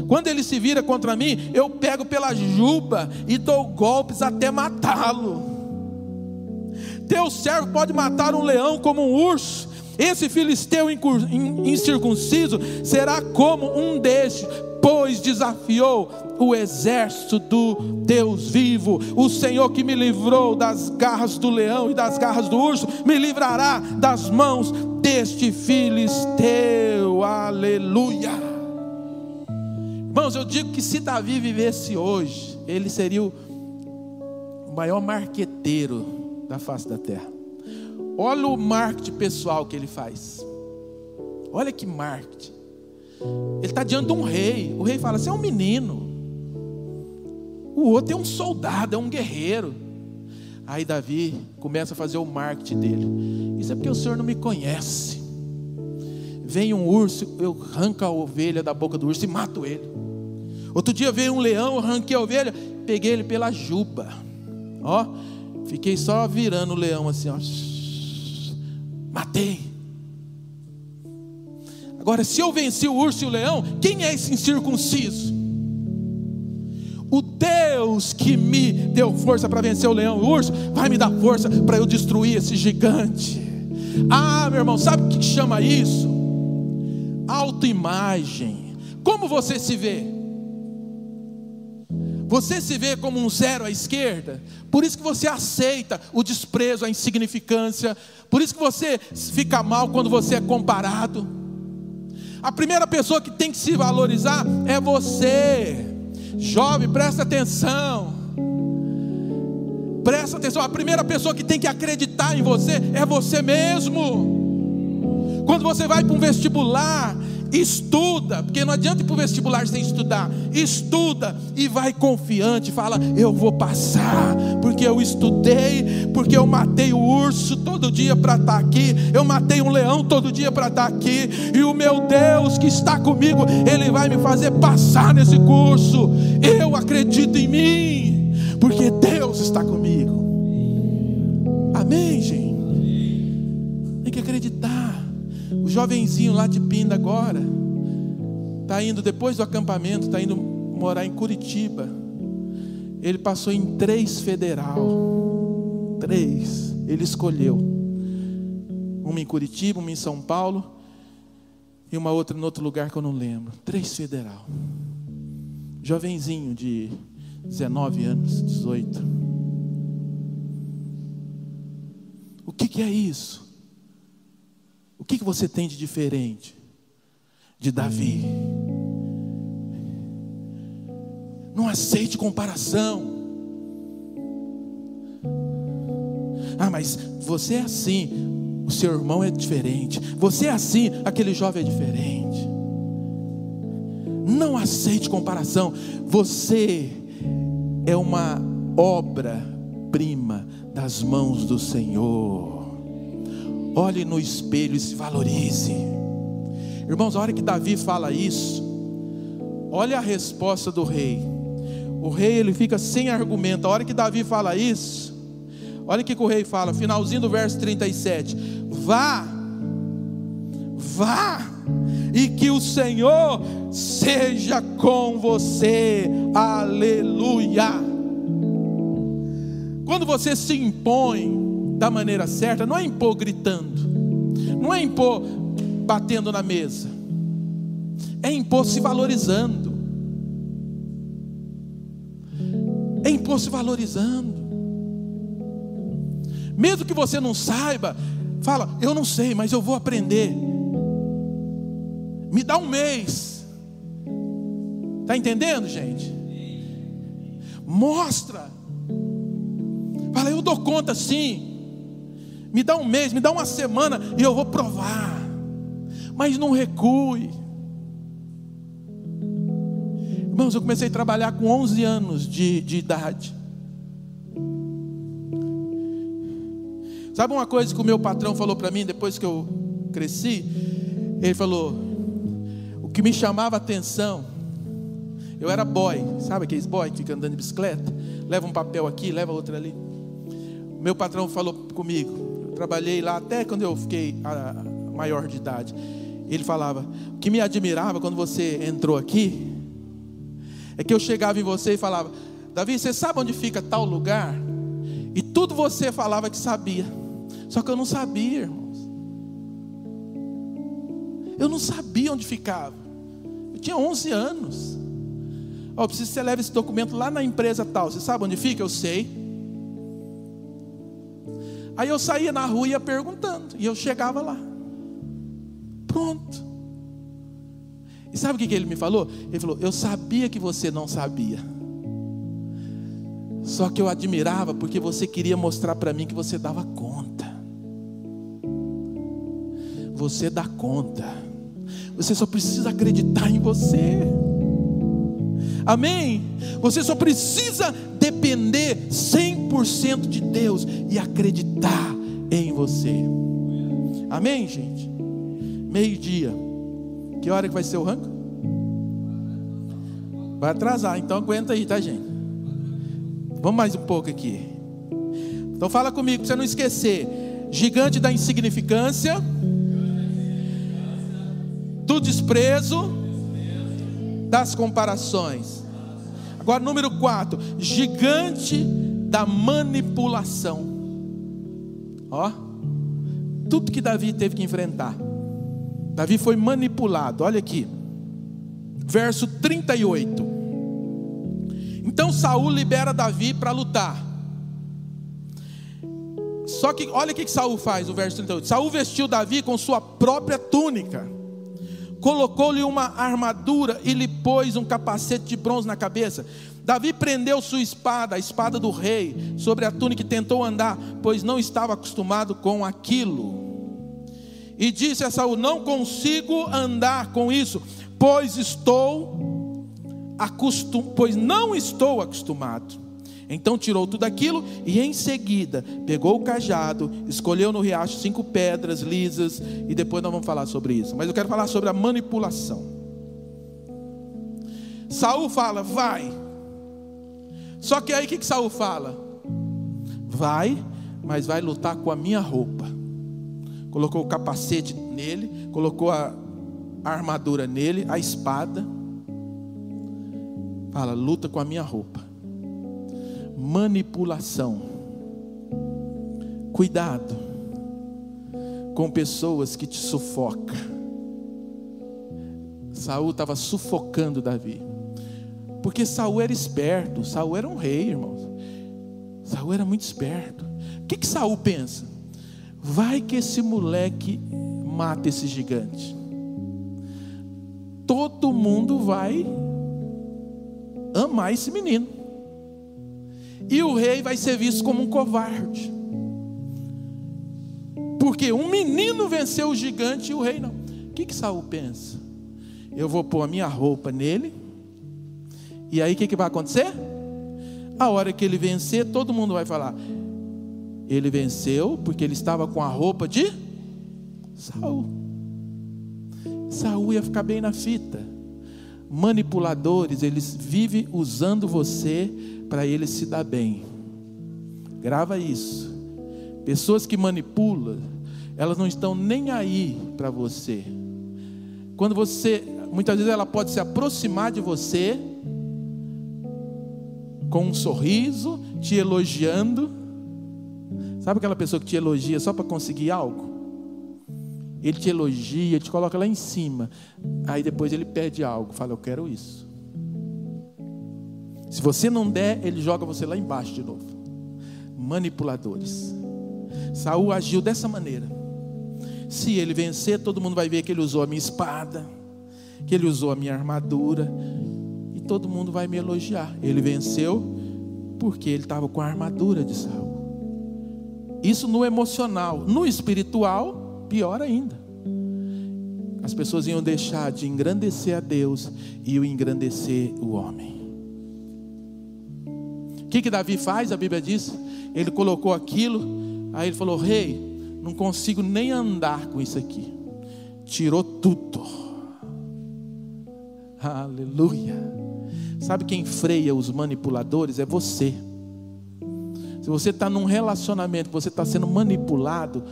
Quando ele se vira contra mim, eu pego pela juba e dou golpes até matá-lo. Teu servo pode matar um leão como um urso. Esse filisteu incircunciso será como um destes, pois desafiou o exército do Deus vivo. O Senhor que me livrou das garras do leão e das garras do urso, me livrará das mãos deste filisteu. Aleluia. Irmãos, eu digo que se Davi vivesse hoje, ele seria o maior marqueteiro da face da terra. Olha o marketing pessoal que ele faz. Olha que marketing. Ele está diante de um rei. O rei fala: Você é um menino. O outro é um soldado, é um guerreiro. Aí Davi começa a fazer o marketing dele. Isso é porque o senhor não me conhece. Vem um urso, eu arranco a ovelha da boca do urso e mato ele. Outro dia veio um leão, eu arranquei a ovelha, peguei ele pela juba. Ó, Fiquei só virando o leão assim, ó. Matei. Agora, se eu venci o urso e o leão, quem é esse incircunciso? O Deus que me deu força para vencer o leão e o urso, vai me dar força para eu destruir esse gigante. Ah, meu irmão, sabe o que chama isso? Autoimagem. Como você se vê? Você se vê como um zero à esquerda, por isso que você aceita o desprezo, a insignificância, por isso que você fica mal quando você é comparado. A primeira pessoa que tem que se valorizar é você. Jovem, presta atenção. Presta atenção, a primeira pessoa que tem que acreditar em você é você mesmo. Quando você vai para um vestibular, estuda, porque não adianta ir para o vestibular sem estudar. Estuda e vai confiante, fala: Eu vou passar, porque eu estudei, porque eu matei o urso todo dia para estar tá aqui, eu matei um leão todo dia para estar tá aqui, e o meu Deus que está comigo, Ele vai me fazer passar nesse curso. Eu acredito em mim, porque Deus está comigo. Amém, gente? Jovenzinho lá de Pinda agora está indo depois do acampamento, está indo morar em Curitiba. Ele passou em três federal, três. Ele escolheu uma em Curitiba, uma em São Paulo e uma outra em outro lugar que eu não lembro. Três federal. Jovenzinho de 19 anos, 18. O que, que é isso? O que, que você tem de diferente de Davi? Não aceite comparação. Ah, mas você é assim, o seu irmão é diferente. Você é assim, aquele jovem é diferente. Não aceite comparação. Você é uma obra-prima das mãos do Senhor. Olhe no espelho e se valorize. Irmãos, a hora que Davi fala isso, olha a resposta do rei. O rei ele fica sem argumento. A hora que Davi fala isso, olha o que o rei fala, finalzinho do verso 37. Vá, vá, e que o Senhor seja com você. Aleluia. Quando você se impõe, da maneira certa, não é impor gritando, não é impor batendo na mesa, é impor se valorizando, é impor se valorizando. Mesmo que você não saiba, fala, eu não sei, mas eu vou aprender. Me dá um mês. Está entendendo, gente? Mostra. Fala, eu dou conta sim. Me dá um mês, me dá uma semana e eu vou provar. Mas não recue. Irmãos, eu comecei a trabalhar com 11 anos de, de idade. Sabe uma coisa que o meu patrão falou para mim depois que eu cresci? Ele falou: o que me chamava atenção, eu era boy, sabe aqueles boy que fica andando de bicicleta? Leva um papel aqui, leva outro ali. Meu patrão falou comigo: trabalhei lá até quando eu fiquei maior de idade. Ele falava: O que me admirava quando você entrou aqui é que eu chegava em você e falava: Davi, você sabe onde fica tal lugar? E tudo você falava que sabia. Só que eu não sabia, irmãos. Eu não sabia onde ficava. Eu tinha 11 anos. Ó, oh, preciso que você leve esse documento lá na empresa tal. Você sabe onde fica? Eu sei. Aí eu saía na rua e ia perguntando, e eu chegava lá. Pronto. E sabe o que ele me falou? Ele falou: Eu sabia que você não sabia. Só que eu admirava porque você queria mostrar para mim que você dava conta. Você dá conta. Você só precisa acreditar em você. Amém? Você só precisa depender 100% de Deus e acreditar em você. Amém, gente? Meio-dia. Que hora que vai ser o rango? Vai atrasar, então aguenta aí, tá, gente? Vamos mais um pouco aqui. Então fala comigo, para você não esquecer. Gigante da insignificância, do desprezo, das comparações. Agora, número 4, gigante da manipulação. Ó, tudo que Davi teve que enfrentar. Davi foi manipulado, olha aqui, verso 38. Então Saul libera Davi para lutar. Só que olha o que Saul faz, o verso 38. Saul vestiu Davi com sua própria túnica, colocou-lhe uma armadura e lhe pôs um capacete de bronze na cabeça. Davi prendeu sua espada, a espada do rei, sobre a túnica e tentou andar, pois não estava acostumado com aquilo. E disse a Saul: Não consigo andar com isso, pois estou acostum, pois não estou acostumado. Então tirou tudo aquilo e em seguida pegou o cajado, escolheu no riacho cinco pedras lisas e depois nós vamos falar sobre isso. Mas eu quero falar sobre a manipulação. Saul fala, vai. Só que aí o que, que Saul fala? Vai, mas vai lutar com a minha roupa. Colocou o capacete nele, colocou a armadura nele, a espada Fala, luta com a minha roupa. Manipulação. Cuidado com pessoas que te sufocam. Saul estava sufocando Davi. Porque Saul era esperto, Saul era um rei, irmãos. Saul era muito esperto. O que, que Saul pensa? Vai que esse moleque mata esse gigante. Todo mundo vai amar esse menino. E o rei vai ser visto como um covarde. Porque um menino venceu o gigante e o rei não. O que, que Saul pensa? Eu vou pôr a minha roupa nele. E aí o que, que vai acontecer? A hora que ele vencer, todo mundo vai falar. Ele venceu porque ele estava com a roupa de Saul. Saul ia ficar bem na fita manipuladores, eles vivem usando você para eles se dar bem. Grava isso. Pessoas que manipulam, elas não estão nem aí para você. Quando você, muitas vezes ela pode se aproximar de você com um sorriso, te elogiando. Sabe aquela pessoa que te elogia só para conseguir algo? Ele te elogia, te coloca lá em cima. Aí depois ele pede algo, fala: Eu quero isso. Se você não der, ele joga você lá embaixo de novo. Manipuladores. Saul agiu dessa maneira. Se ele vencer, todo mundo vai ver que ele usou a minha espada, que ele usou a minha armadura, todo mundo vai me elogiar. Ele venceu porque ele estava com a armadura de Saul. Isso no emocional, no espiritual, Pior ainda. As pessoas iam deixar de engrandecer a Deus e iam engrandecer o homem. O que, que Davi faz? A Bíblia diz: ele colocou aquilo, aí ele falou: Rei, não consigo nem andar com isso aqui. Tirou tudo. Aleluia. Sabe quem freia os manipuladores? É você. Se você está num relacionamento, você está sendo manipulado,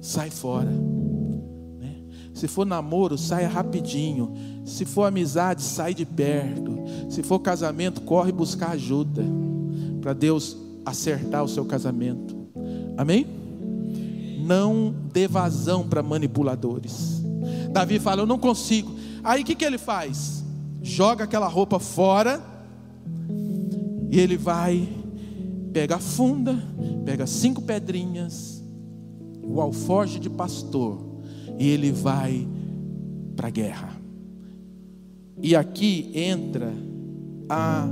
sai fora. Né? Se for namoro, saia rapidinho. Se for amizade, sai de perto. Se for casamento, corre buscar ajuda para Deus acertar o seu casamento. Amém? Não dê vazão para manipuladores. Davi fala: Eu não consigo. Aí o que, que ele faz? Joga aquela roupa fora. E ele vai, pega a funda, pega cinco pedrinhas, o alforje de pastor, e ele vai para a guerra. E aqui entra a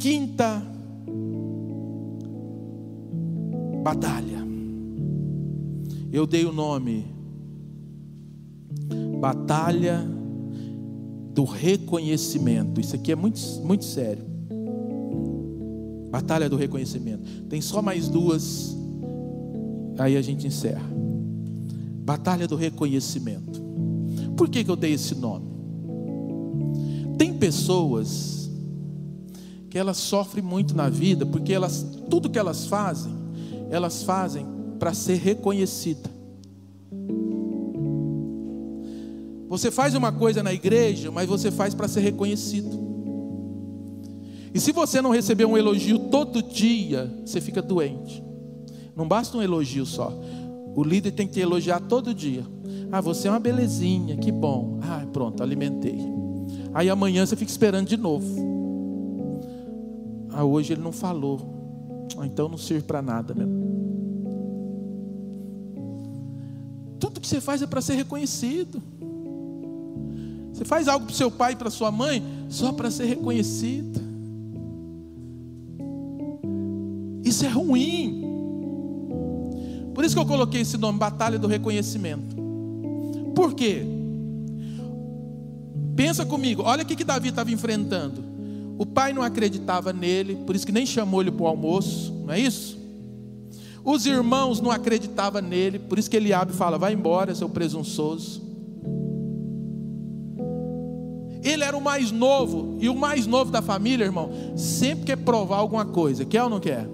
quinta batalha. Eu dei o nome Batalha do Reconhecimento. Isso aqui é muito, muito sério. Batalha do Reconhecimento. Tem só mais duas Aí a gente encerra. Batalha do reconhecimento. Por que, que eu dei esse nome? Tem pessoas que elas sofrem muito na vida, porque elas, tudo que elas fazem, elas fazem para ser reconhecida. Você faz uma coisa na igreja, mas você faz para ser reconhecido. E se você não receber um elogio todo dia, você fica doente. Não basta um elogio só. O líder tem que te elogiar todo dia. Ah, você é uma belezinha, que bom. Ah, pronto, alimentei. Aí amanhã você fica esperando de novo. Ah, hoje ele não falou. Ah, então não serve para nada mesmo. Tudo que você faz é para ser reconhecido. Faz algo para seu pai e para sua mãe só para ser reconhecido. Isso é ruim. Por isso que eu coloquei esse nome, Batalha do Reconhecimento. Por quê? Pensa comigo, olha o que, que Davi estava enfrentando. O pai não acreditava nele, por isso que nem chamou ele para o almoço, não é isso? Os irmãos não acreditavam nele, por isso que ele abre e fala: vai embora, seu presunçoso. Ele era o mais novo, e o mais novo da família, irmão, sempre quer provar alguma coisa, quer ou não quer?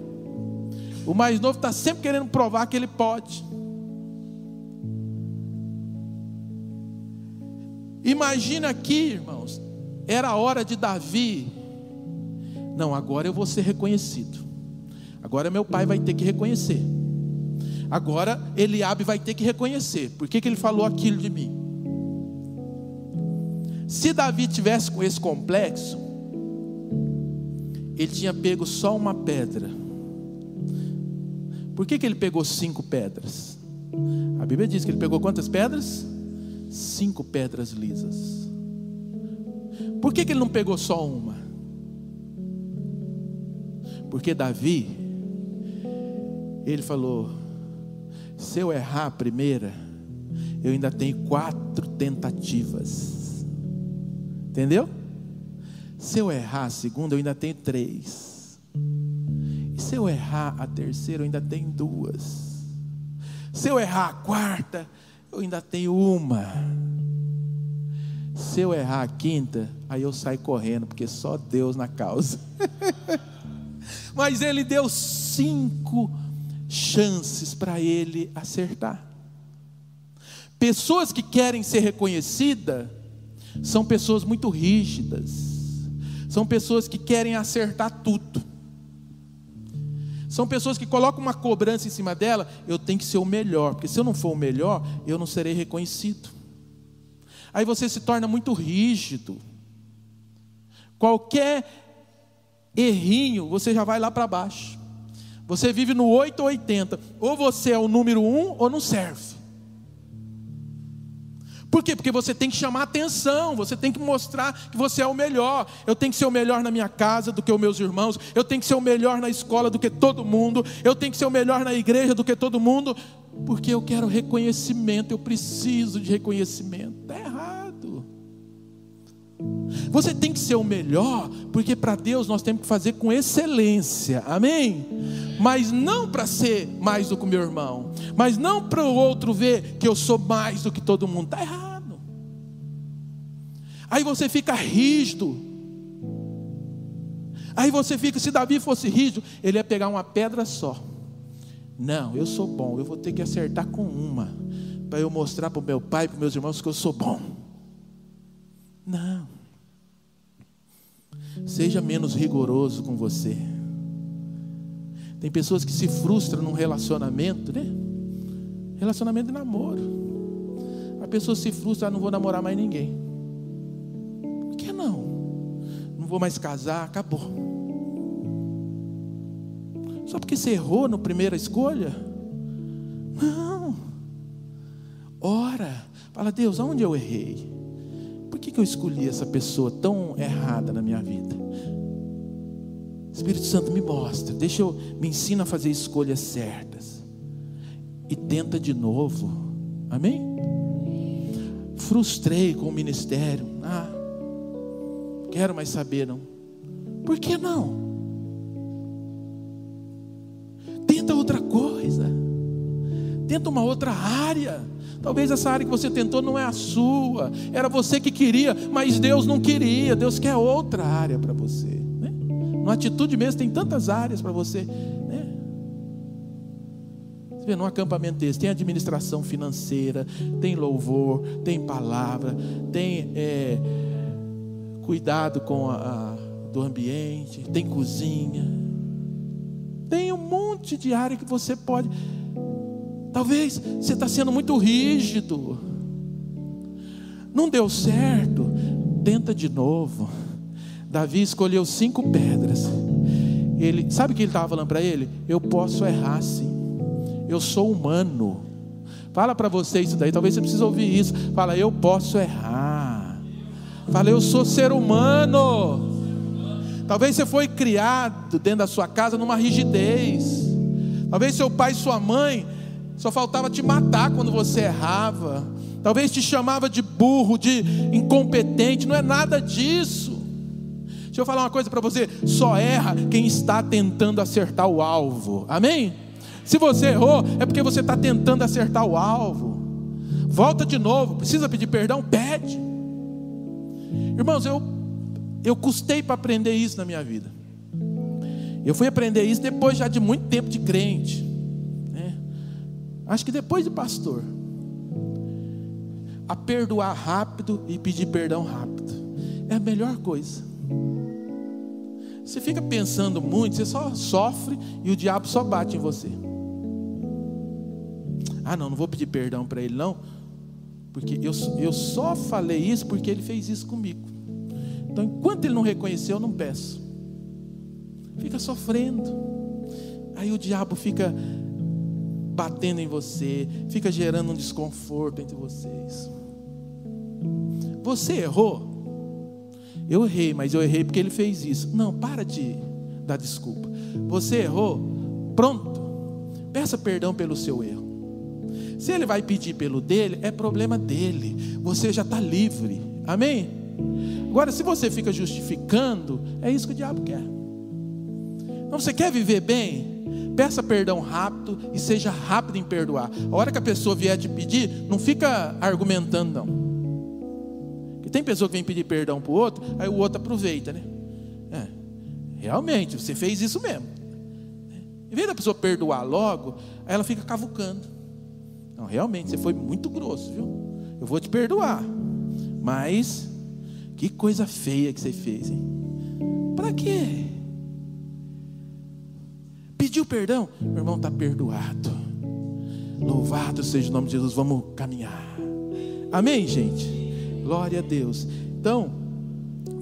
O mais novo está sempre querendo provar que ele pode. Imagina aqui, irmãos, era a hora de Davi. Não, agora eu vou ser reconhecido. Agora meu pai vai ter que reconhecer. Agora Eliabe vai ter que reconhecer. Por que, que ele falou aquilo de mim? Se Davi tivesse com esse complexo, ele tinha pego só uma pedra. Por que, que ele pegou cinco pedras? A Bíblia diz que ele pegou quantas pedras? cinco pedras lisas. Por que, que ele não pegou só uma? Porque Davi, ele falou: se eu errar a primeira, eu ainda tenho quatro tentativas. Entendeu? Se eu errar a segunda, eu ainda tenho três. E se eu errar a terceira, eu ainda tenho duas. Se eu errar a quarta, eu ainda tenho uma. Se eu errar a quinta, aí eu saio correndo, porque só Deus na causa. (laughs) Mas ele deu cinco chances para ele acertar. Pessoas que querem ser reconhecidas são pessoas muito rígidas, são pessoas que querem acertar tudo. São pessoas que colocam uma cobrança em cima dela, eu tenho que ser o melhor, porque se eu não for o melhor, eu não serei reconhecido. Aí você se torna muito rígido. Qualquer errinho, você já vai lá para baixo. Você vive no 8 ou 80. Ou você é o número um ou não serve. Por quê? Porque você tem que chamar atenção, você tem que mostrar que você é o melhor. Eu tenho que ser o melhor na minha casa do que os meus irmãos, eu tenho que ser o melhor na escola do que todo mundo, eu tenho que ser o melhor na igreja do que todo mundo, porque eu quero reconhecimento, eu preciso de reconhecimento. Está errado. Você tem que ser o melhor, porque para Deus nós temos que fazer com excelência, amém? Mas não para ser mais do que o meu irmão, mas não para o outro ver que eu sou mais do que todo mundo, está errado. Aí você fica rígido. Aí você fica, se Davi fosse rígido, ele ia pegar uma pedra só. Não, eu sou bom, eu vou ter que acertar com uma, para eu mostrar para o meu pai, para meus irmãos que eu sou bom. Não. Seja menos rigoroso com você. Tem pessoas que se frustram num relacionamento, né? Relacionamento de namoro. A pessoa se frustra, ah, não vou namorar mais ninguém. Por que não? Não vou mais casar, acabou. Só porque você errou na primeira escolha? Não. Ora, fala, Deus, aonde eu errei? Que, que eu escolhi essa pessoa tão errada na minha vida? Espírito Santo me mostra, deixa eu me ensina a fazer escolhas certas. E tenta de novo. Amém? Frustrei com o ministério. Ah, quero mais saber não. Por que não? Tenta outra coisa. Tenta uma outra área. Talvez essa área que você tentou não é a sua, era você que queria, mas Deus não queria. Deus quer outra área para você. Numa atitude mesmo, tem tantas áreas para você. Né? Você vê, num acampamento desse, tem administração financeira, tem louvor, tem palavra, tem é, cuidado com a, a, do ambiente, tem cozinha. Tem um monte de área que você pode. Talvez você está sendo muito rígido. Não deu certo. Tenta de novo. Davi escolheu cinco pedras. Ele, sabe o que ele estava falando para ele? Eu posso errar sim. Eu sou humano. Fala para você isso daí. Talvez você precise ouvir isso. Fala, eu posso errar. Fala, eu sou ser humano. Talvez você foi criado dentro da sua casa numa rigidez. Talvez seu pai e sua mãe só faltava te matar quando você errava. Talvez te chamava de burro, de incompetente. Não é nada disso. Deixa eu falar uma coisa para você: só erra quem está tentando acertar o alvo. Amém? Se você errou, é porque você está tentando acertar o alvo. Volta de novo. Precisa pedir perdão? Pede. Irmãos, eu, eu custei para aprender isso na minha vida. Eu fui aprender isso depois já de muito tempo de crente. Acho que depois de pastor, a perdoar rápido e pedir perdão rápido é a melhor coisa. Você fica pensando muito, você só sofre e o diabo só bate em você. Ah, não, não vou pedir perdão para ele, não, porque eu, eu só falei isso porque ele fez isso comigo. Então, enquanto ele não reconheceu, eu não peço. Fica sofrendo. Aí o diabo fica batendo em você, fica gerando um desconforto entre vocês. Você errou? Eu errei, mas eu errei porque ele fez isso. Não, para de dar desculpa. Você errou? Pronto. Peça perdão pelo seu erro. Se ele vai pedir pelo dele, é problema dele. Você já está livre. Amém? Agora, se você fica justificando, é isso que o diabo quer. Então, você quer viver bem? Peça perdão rápido e seja rápido em perdoar. A hora que a pessoa vier te pedir, não fica argumentando, não. Porque tem pessoa que vem pedir perdão para o outro, aí o outro aproveita, né? É, realmente, você fez isso mesmo. Em vez da pessoa perdoar logo, aí ela fica cavucando. Não, realmente, você foi muito grosso, viu? Eu vou te perdoar. Mas, que coisa feia que você fez, hein? Para quê? Pediu perdão, meu irmão está perdoado. Louvado seja o nome de Jesus. Vamos caminhar. Amém, gente? Glória a Deus. Então,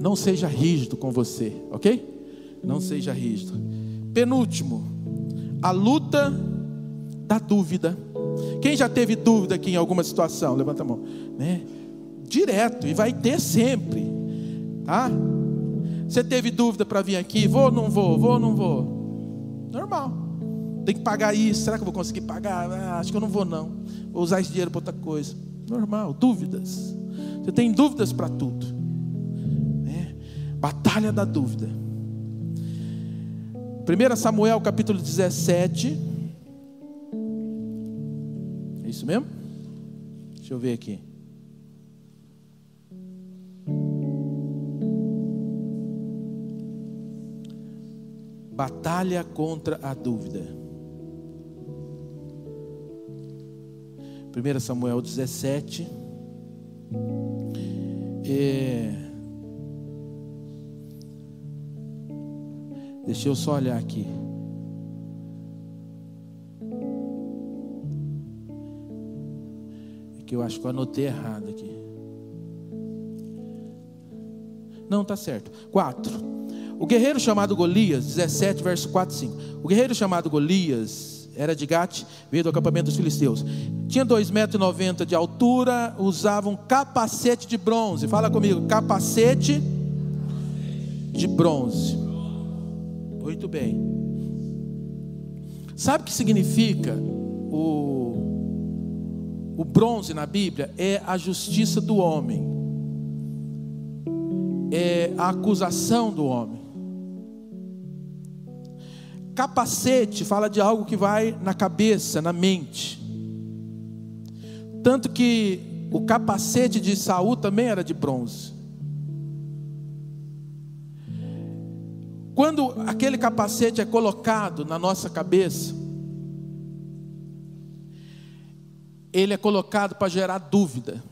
não seja rígido com você, ok? Não seja rígido. Penúltimo, a luta da dúvida. Quem já teve dúvida aqui em alguma situação? Levanta a mão, né? Direto e vai ter sempre, tá? Você teve dúvida para vir aqui? Vou ou não vou? Vou ou não vou? Normal. Tem que pagar isso. Será que eu vou conseguir pagar? Ah, acho que eu não vou, não. Vou usar esse dinheiro para outra coisa. Normal. Dúvidas. Você tem dúvidas para tudo. É. Batalha da dúvida. 1 Samuel capítulo 17. É isso mesmo? Deixa eu ver aqui. Batalha contra a dúvida. 1 Samuel 17. É... Deixa eu só olhar aqui. É que eu acho que eu anotei errado aqui. Não, tá certo. 4. O guerreiro chamado Golias, 17, verso 4 e 5. O guerreiro chamado Golias era de Gate, veio do acampamento dos filisteus. Tinha 2,90 metros de altura, usava um capacete de bronze. Fala comigo, capacete de bronze. Muito bem. Sabe o que significa o, o bronze na Bíblia? É a justiça do homem, é a acusação do homem. Capacete fala de algo que vai na cabeça, na mente. Tanto que o capacete de Saul também era de bronze. quando aquele capacete é colocado na nossa cabeça, ele é colocado para gerar dúvida.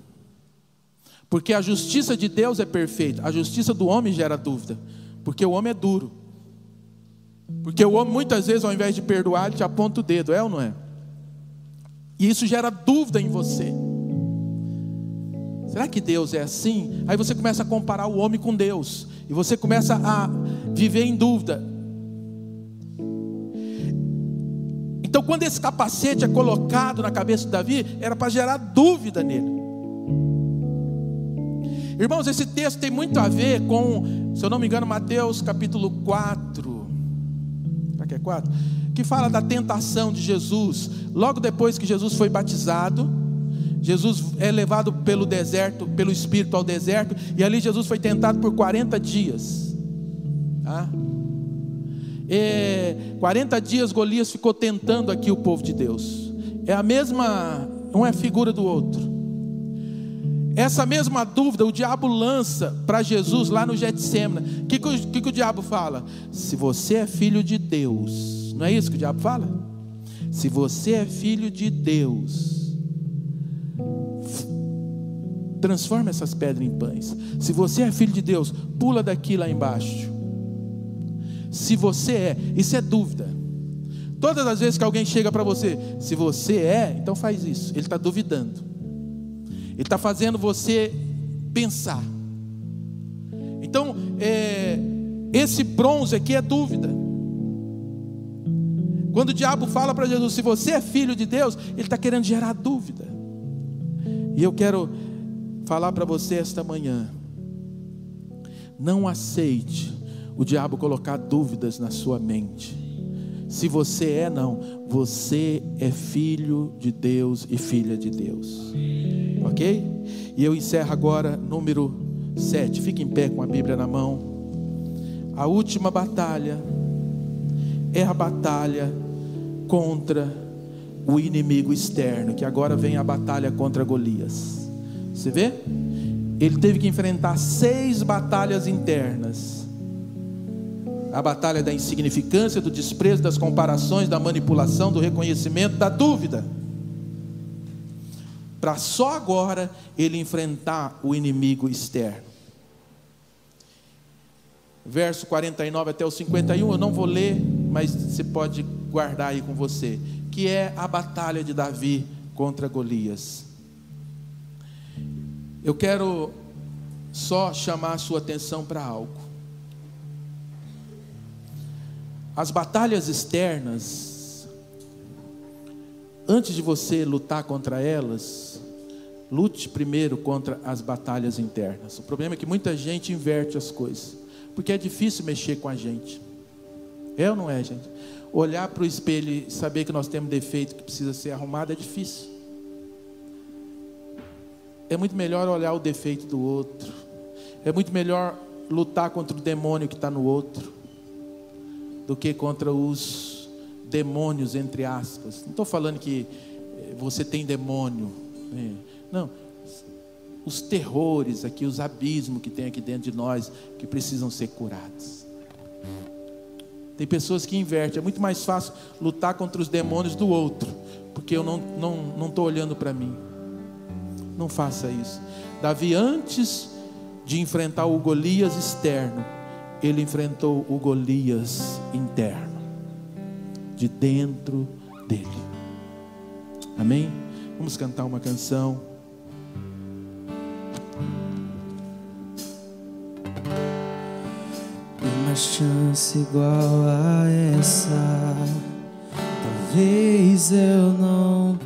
Porque a justiça de Deus é perfeita, a justiça do homem gera dúvida, porque o homem é duro. Porque o homem muitas vezes, ao invés de perdoar, ele te aponta o dedo, é ou não é? E isso gera dúvida em você. Será que Deus é assim? Aí você começa a comparar o homem com Deus, e você começa a viver em dúvida. Então, quando esse capacete é colocado na cabeça de Davi, era para gerar dúvida nele. Irmãos, esse texto tem muito a ver com, se eu não me engano, Mateus capítulo 4. Que é 4? Que fala da tentação de Jesus. Logo depois que Jesus foi batizado, Jesus é levado pelo deserto, pelo Espírito ao deserto, e ali Jesus foi tentado por 40 dias. Tá? E 40 dias Golias ficou tentando aqui o povo de Deus. É a mesma, não é figura do outro. Essa mesma dúvida o diabo lança para Jesus lá no Getsemane. O que, que, que o diabo fala? Se você é filho de Deus, não é isso que o diabo fala? Se você é filho de Deus, transforma essas pedras em pães. Se você é filho de Deus, pula daqui lá embaixo. Se você é, isso é dúvida. Todas as vezes que alguém chega para você, se você é, então faz isso. Ele está duvidando. Ele está fazendo você pensar. Então, é, esse bronze aqui é dúvida. Quando o diabo fala para Jesus, se você é filho de Deus, ele está querendo gerar dúvida. E eu quero falar para você esta manhã: não aceite o diabo colocar dúvidas na sua mente. Se você é, não, você é filho de Deus e filha de Deus ok? E eu encerro agora, número 7. Fique em pé com a Bíblia na mão. A última batalha é a batalha contra o inimigo externo, que agora vem a batalha contra Golias. Você vê? Ele teve que enfrentar seis batalhas internas. A batalha da insignificância, do desprezo, das comparações, da manipulação, do reconhecimento, da dúvida para só agora ele enfrentar o inimigo externo. Verso 49 até o 51, eu não vou ler, mas você pode guardar aí com você, que é a batalha de Davi contra Golias. Eu quero só chamar a sua atenção para algo. As batalhas externas, antes de você lutar contra elas, Lute primeiro contra as batalhas internas. O problema é que muita gente inverte as coisas, porque é difícil mexer com a gente. É ou não é, gente? Olhar para o espelho e saber que nós temos defeito que precisa ser arrumado é difícil. É muito melhor olhar o defeito do outro. É muito melhor lutar contra o demônio que está no outro do que contra os demônios, entre aspas. Não estou falando que eh, você tem demônio. Né? Não. Os terrores aqui, os abismos que tem aqui dentro de nós, que precisam ser curados. Tem pessoas que invertem. É muito mais fácil lutar contra os demônios do outro, porque eu não estou não, não olhando para mim. Não faça isso. Davi, antes de enfrentar o Golias externo, ele enfrentou o Golias interno, de dentro dele. Amém? Vamos cantar uma canção. chance igual a essa. Talvez eu não